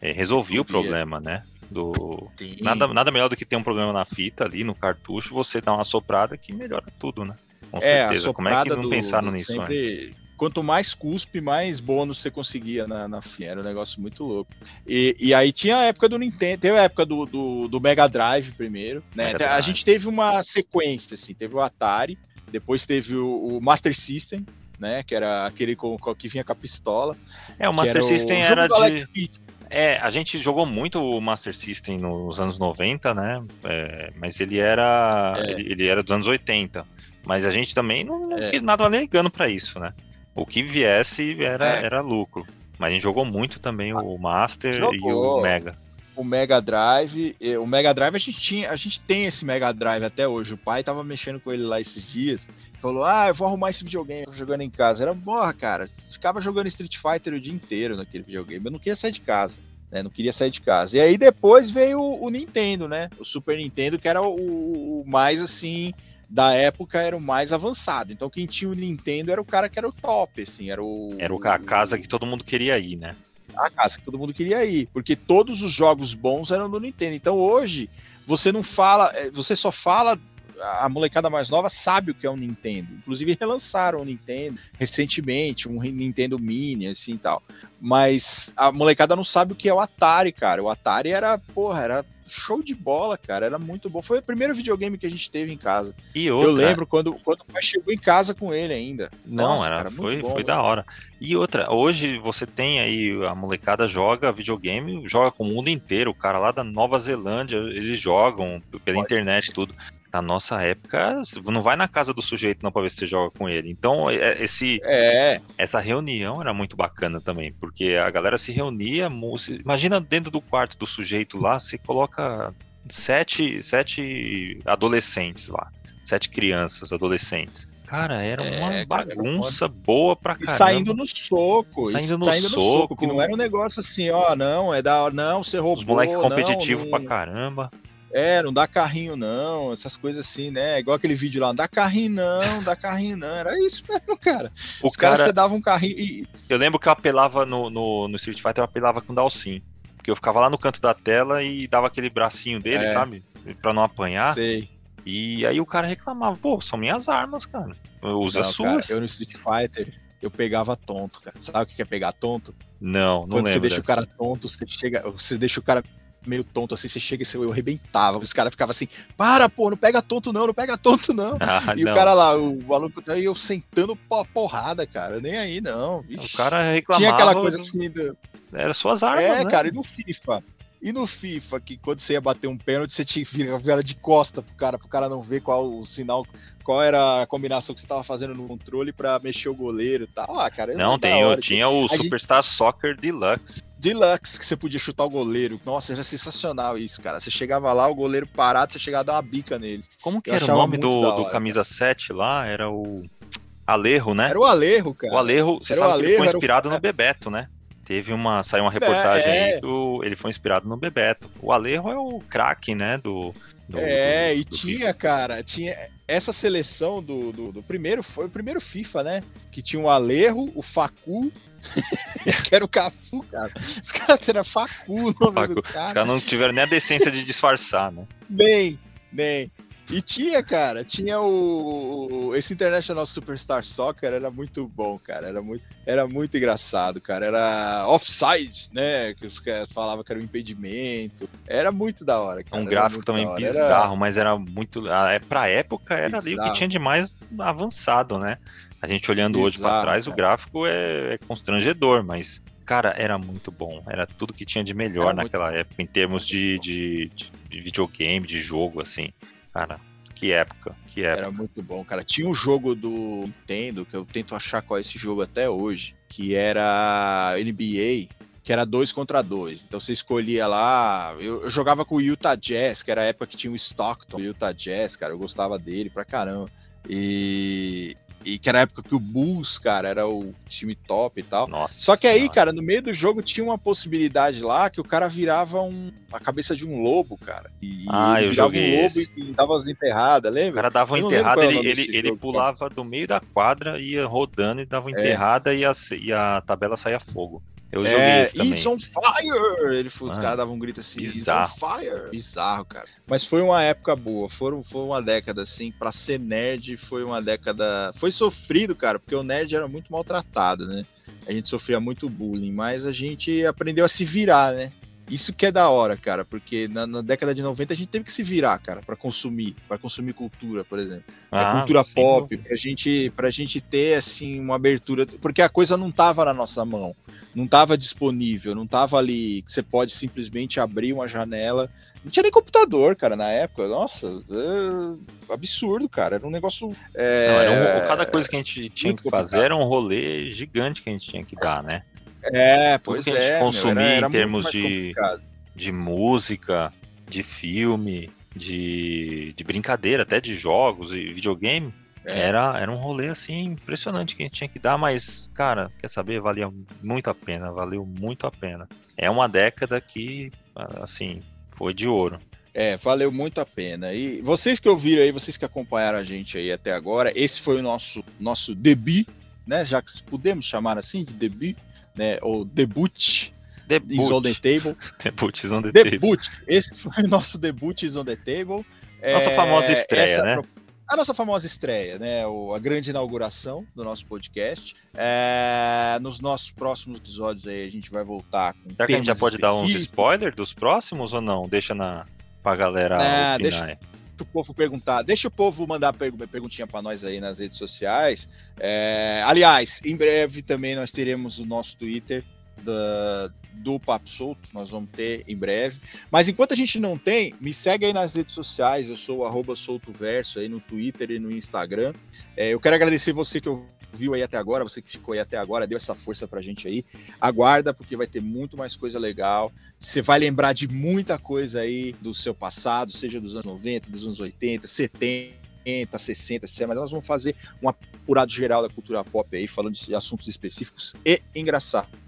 É, resolvia o problema, né? do nada, nada melhor do que ter um problema na fita ali, no cartucho, você dá uma soprada que melhora tudo, né? Com é, certeza. Como é que não do, pensaram nisso sempre... antes? Quanto mais cuspe, mais bônus você conseguia na, na Era um negócio muito louco. E, e aí tinha a época do Nintendo, teve a época do, do, do Mega Drive primeiro, né? Mega a Drive. gente teve uma sequência, assim, teve o Atari, depois teve o, o Master System, né? Que era aquele com, com, que vinha com a pistola. É, o Master System era de. É, a gente jogou muito o Master System nos anos 90, né? É, mas ele era, é. ele, ele, era dos anos 80. Mas a gente também não, é. nada ligando para isso, né? O que viesse era, é. era lucro. Mas a gente jogou muito também o Master jogou. e o Mega. O Mega Drive, o Mega Drive a gente tinha, a gente tem esse Mega Drive até hoje. O pai tava mexendo com ele lá esses dias. Falou: "Ah, eu vou arrumar esse videogame jogando em casa". Era, porra, cara, ficava jogando Street Fighter o dia inteiro naquele videogame. Eu não queria sair de casa. Né, não queria sair de casa. E aí depois veio o, o Nintendo, né? O Super Nintendo, que era o, o, mais assim, da época era o mais avançado. Então quem tinha o Nintendo era o cara que era o top, assim, era o. Era a casa que todo mundo queria ir, né? A casa que todo mundo queria ir. Porque todos os jogos bons eram do Nintendo. Então hoje você não fala, é, você só fala a molecada mais nova sabe o que é um Nintendo. Inclusive relançaram o Nintendo recentemente, um Nintendo Mini, assim tal. Mas a molecada não sabe o que é o Atari, cara. O Atari era, porra, era show de bola, cara. Era muito bom. Foi o primeiro videogame que a gente teve em casa. E outra... Eu lembro quando, quando o pai chegou em casa com ele ainda. Não, Nossa, era, cara, foi, bom, foi da hora. E outra, hoje você tem aí, a molecada joga videogame, joga com o mundo inteiro. O cara lá da Nova Zelândia, eles jogam pela Pode. internet tudo na nossa época, não vai na casa do sujeito não para ver se você joga com ele. Então, é, esse, é. essa reunião era muito bacana também, porque a galera se reunia, imagina dentro do quarto do sujeito lá, você coloca sete, sete adolescentes lá, sete crianças, adolescentes. Cara, era é, uma bagunça cara, boa pra caramba. Saindo no soco. Saindo no, saindo soco. no soco. Que não era um negócio assim, ó, não, é da não, você roubou. Os moleques competitivos pra caramba. É, não dá carrinho não, essas coisas assim, né? Igual aquele vídeo lá, não dá carrinho não, não dá carrinho não. Era isso mesmo, cara. O Os cara, você dava um carrinho e... Eu lembro que eu apelava no, no, no Street Fighter, eu apelava com Dalsin. Porque eu ficava lá no canto da tela e dava aquele bracinho dele, é. sabe? Pra não apanhar. Sei. E aí o cara reclamava, pô, são minhas armas, cara. Usa não, suas. Cara, eu no Street Fighter, eu pegava tonto, cara. Sabe o que é pegar tonto? Não, não Quando lembro. Você deixa dessa. o cara tonto, você chega, você deixa o cara meio tonto assim, você chega e eu arrebentava. Os caras ficavam assim, para, pô, não pega tonto não, não pega tonto não. Ah, e não. o cara lá, o maluco tá aí eu sentando porrada, cara, nem aí não. Vixe. O cara reclamava. Tinha aquela coisa assim. Do... Era suas armas, É, né? cara, e no FIFA? E no FIFA, que quando você ia bater um pênalti, você tinha que virar de costa pro cara, pro cara não ver qual o sinal qual era a combinação que você estava fazendo no controle para mexer o goleiro e tal. Ah, cara, não, tem, hora, tinha o Superstar gente... Soccer Deluxe. Deluxe, que você podia chutar o goleiro. Nossa, era sensacional isso, cara. Você chegava lá, o goleiro parado, você chegava a dar uma bica nele. Como que Eu era o nome do, do camisa 7 lá? Era o Alerro, né? Era o Alerro, cara. O Alerro, você era sabe que ele foi inspirado o... no Bebeto, né? Teve uma. Saiu uma reportagem é, é. aí que o, ele foi inspirado no Bebeto. O Alejo é o craque, né? Do. do é, do, e do tinha, FIFA. cara, tinha. Essa seleção do, do, do, primeiro foi o primeiro FIFA, né? Que tinha o Alejo, o Facu. que era o Cafu, cara. Os caras eram Facu o nome Facu. do cara. Os caras não tiveram nem a decência de disfarçar, né? Bem, bem. E tinha, cara, tinha o, esse International Superstar Soccer era muito bom, cara, era muito, era muito engraçado, cara, era offside, né, que os caras falavam que era um impedimento, era muito da hora, cara. Um gráfico também bizarro, era... mas era muito, é pra época era bizarro. ali o que tinha de mais avançado, né? A gente olhando bizarro, hoje para trás, cara. o gráfico é, é constrangedor, mas cara, era muito bom. Era tudo que tinha de melhor era naquela muito... época, em termos de, de, de, videogame, de jogo, assim. Cara, que época, que época. Era muito bom, cara. Tinha um jogo do Nintendo, que eu tento achar qual é esse jogo até hoje, que era NBA, que era dois contra dois. Então você escolhia lá. Eu, eu, jogava com o Utah Jazz, que era a época que tinha o Stockton, o Utah Jazz, cara. Eu gostava dele pra caramba. E e que era a época que o Bulls, cara, era o time top e tal. Nossa. Só que aí, cara, no meio do jogo tinha uma possibilidade lá que o cara virava um, a cabeça de um lobo, cara. E ah, eu joguei um lobo esse. e dava as enterradas, lembra? O cara dava uma enterrada, ele, ele, ele jogo, pulava cara. do meio da quadra, ia rodando e dava é. enterrada e, a, e a tabela saía fogo. Eu joguei é, esse também. It's on fire! Ele, os caras davam um grito assim, Bizarro. It's on fire! Bizarro, cara. Mas foi uma época boa, foi, foi uma década, assim, pra ser nerd foi uma década... Foi sofrido, cara, porque o nerd era muito maltratado, né? A gente sofria muito bullying, mas a gente aprendeu a se virar, né? Isso que é da hora, cara, porque na, na, década de 90 a gente teve que se virar, cara, para consumir, para consumir cultura, por exemplo. Ah, cultura sim. pop, pra gente, pra gente ter, assim, uma abertura, porque a coisa não tava na nossa mão não estava disponível, não estava ali que você pode simplesmente abrir uma janela. Não tinha nem computador, cara, na época. Nossa, é absurdo, cara. Era um negócio. É... Não, era um, cada coisa que a gente tinha que fazer era um rolê gigante que a gente tinha que dar, né? É, pois Tudo que a gente é, consumia meu, era, era em termos de, de música, de filme, de, de brincadeira, até de jogos e videogame. Era, era um rolê assim impressionante que a gente tinha que dar, mas, cara, quer saber? Valia muito a pena, valeu muito a pena. É uma década que, assim, foi de ouro. É, valeu muito a pena. E vocês que ouviram aí, vocês que acompanharam a gente aí até agora, esse foi o nosso, nosso debut, né? Já que podemos chamar assim de debut, né? Ou debut. Debut. Is on the table. debut is on the debut. table. Esse foi o nosso debut is on the table. Nossa é, famosa estreia, né? A nossa famosa estreia, né? O, a grande inauguração do nosso podcast. É, nos nossos próximos episódios aí a gente vai voltar com. Será que a gente já pode dar uns spoilers dos próximos ou não? Deixa na, pra galera é, opinar. Deixa o povo perguntar, deixa o povo mandar perguntinha para nós aí nas redes sociais. É, aliás, em breve também nós teremos o nosso Twitter da, do Papo Solto, nós vamos ter em breve. Mas enquanto a gente não tem, me segue aí nas redes sociais, eu sou o soltoverso aí no Twitter e no Instagram. É, eu quero agradecer você que ouviu aí até agora, você que ficou aí até agora, deu essa força pra gente aí. Aguarda, porque vai ter muito mais coisa legal. Você vai lembrar de muita coisa aí do seu passado, seja dos anos 90, dos anos 80, 70. 60, 60, mas nós vamos fazer um apurado geral da cultura pop aí, falando de assuntos específicos e engraçados.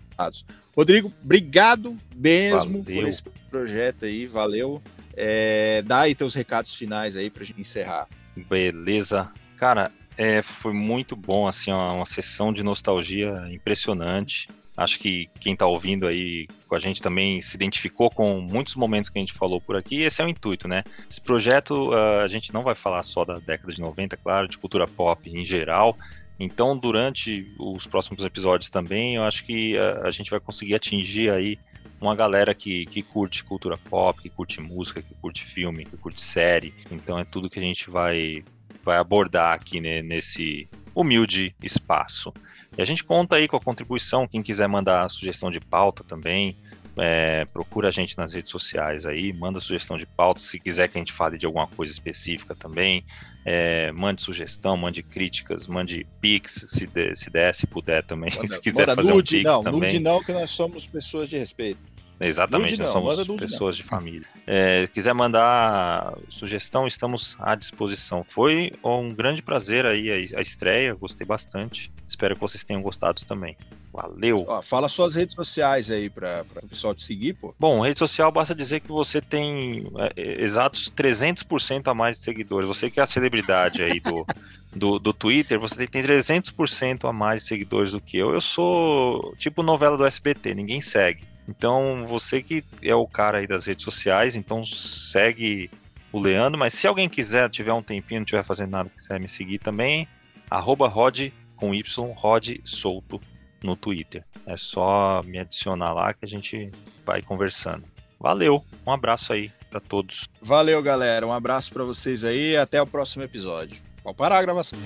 Rodrigo, obrigado mesmo valeu. por esse projeto aí, valeu. É, dá aí teus recados finais aí pra gente encerrar. Beleza. Cara, é, foi muito bom, assim, uma, uma sessão de nostalgia impressionante. Acho que quem está ouvindo aí com a gente também se identificou com muitos momentos que a gente falou por aqui. Esse é o intuito, né? Esse projeto, uh, a gente não vai falar só da década de 90, claro, de cultura pop em geral. Então, durante os próximos episódios também, eu acho que a, a gente vai conseguir atingir aí uma galera que, que curte cultura pop, que curte música, que curte filme, que curte série. Então, é tudo que a gente vai, vai abordar aqui né, nesse humilde espaço. E a gente conta aí com a contribuição, quem quiser mandar sugestão de pauta também, é, procura a gente nas redes sociais aí, manda sugestão de pauta, se quiser que a gente fale de alguma coisa específica também, é, mande sugestão, mande críticas, mande pix, se der, se, der, se puder também, manda, se quiser fazer nude, um pix não, também. Nude não, que nós somos pessoas de respeito. Exatamente, nós somos pessoas de família. É, quiser mandar sugestão, estamos à disposição. Foi um grande prazer aí a, a estreia, gostei bastante. Espero que vocês tenham gostado também. Valeu! Ó, fala suas redes sociais aí para o pessoal te seguir, pô. Bom, rede social basta dizer que você tem é, exatos 300% a mais de seguidores. Você que é a celebridade aí do, do, do Twitter, você tem 300% a mais de seguidores do que eu. Eu sou tipo novela do SBT, ninguém segue. Então, você que é o cara aí das redes sociais, então segue o Leandro, mas se alguém quiser, tiver um tempinho, não estiver fazendo nada, quiser me seguir também, arroba Rod com Y, Rod Solto no Twitter. É só me adicionar lá que a gente vai conversando. Valeu, um abraço aí para todos. Valeu, galera. Um abraço para vocês aí. Até o próximo episódio. Pode parar a gravação.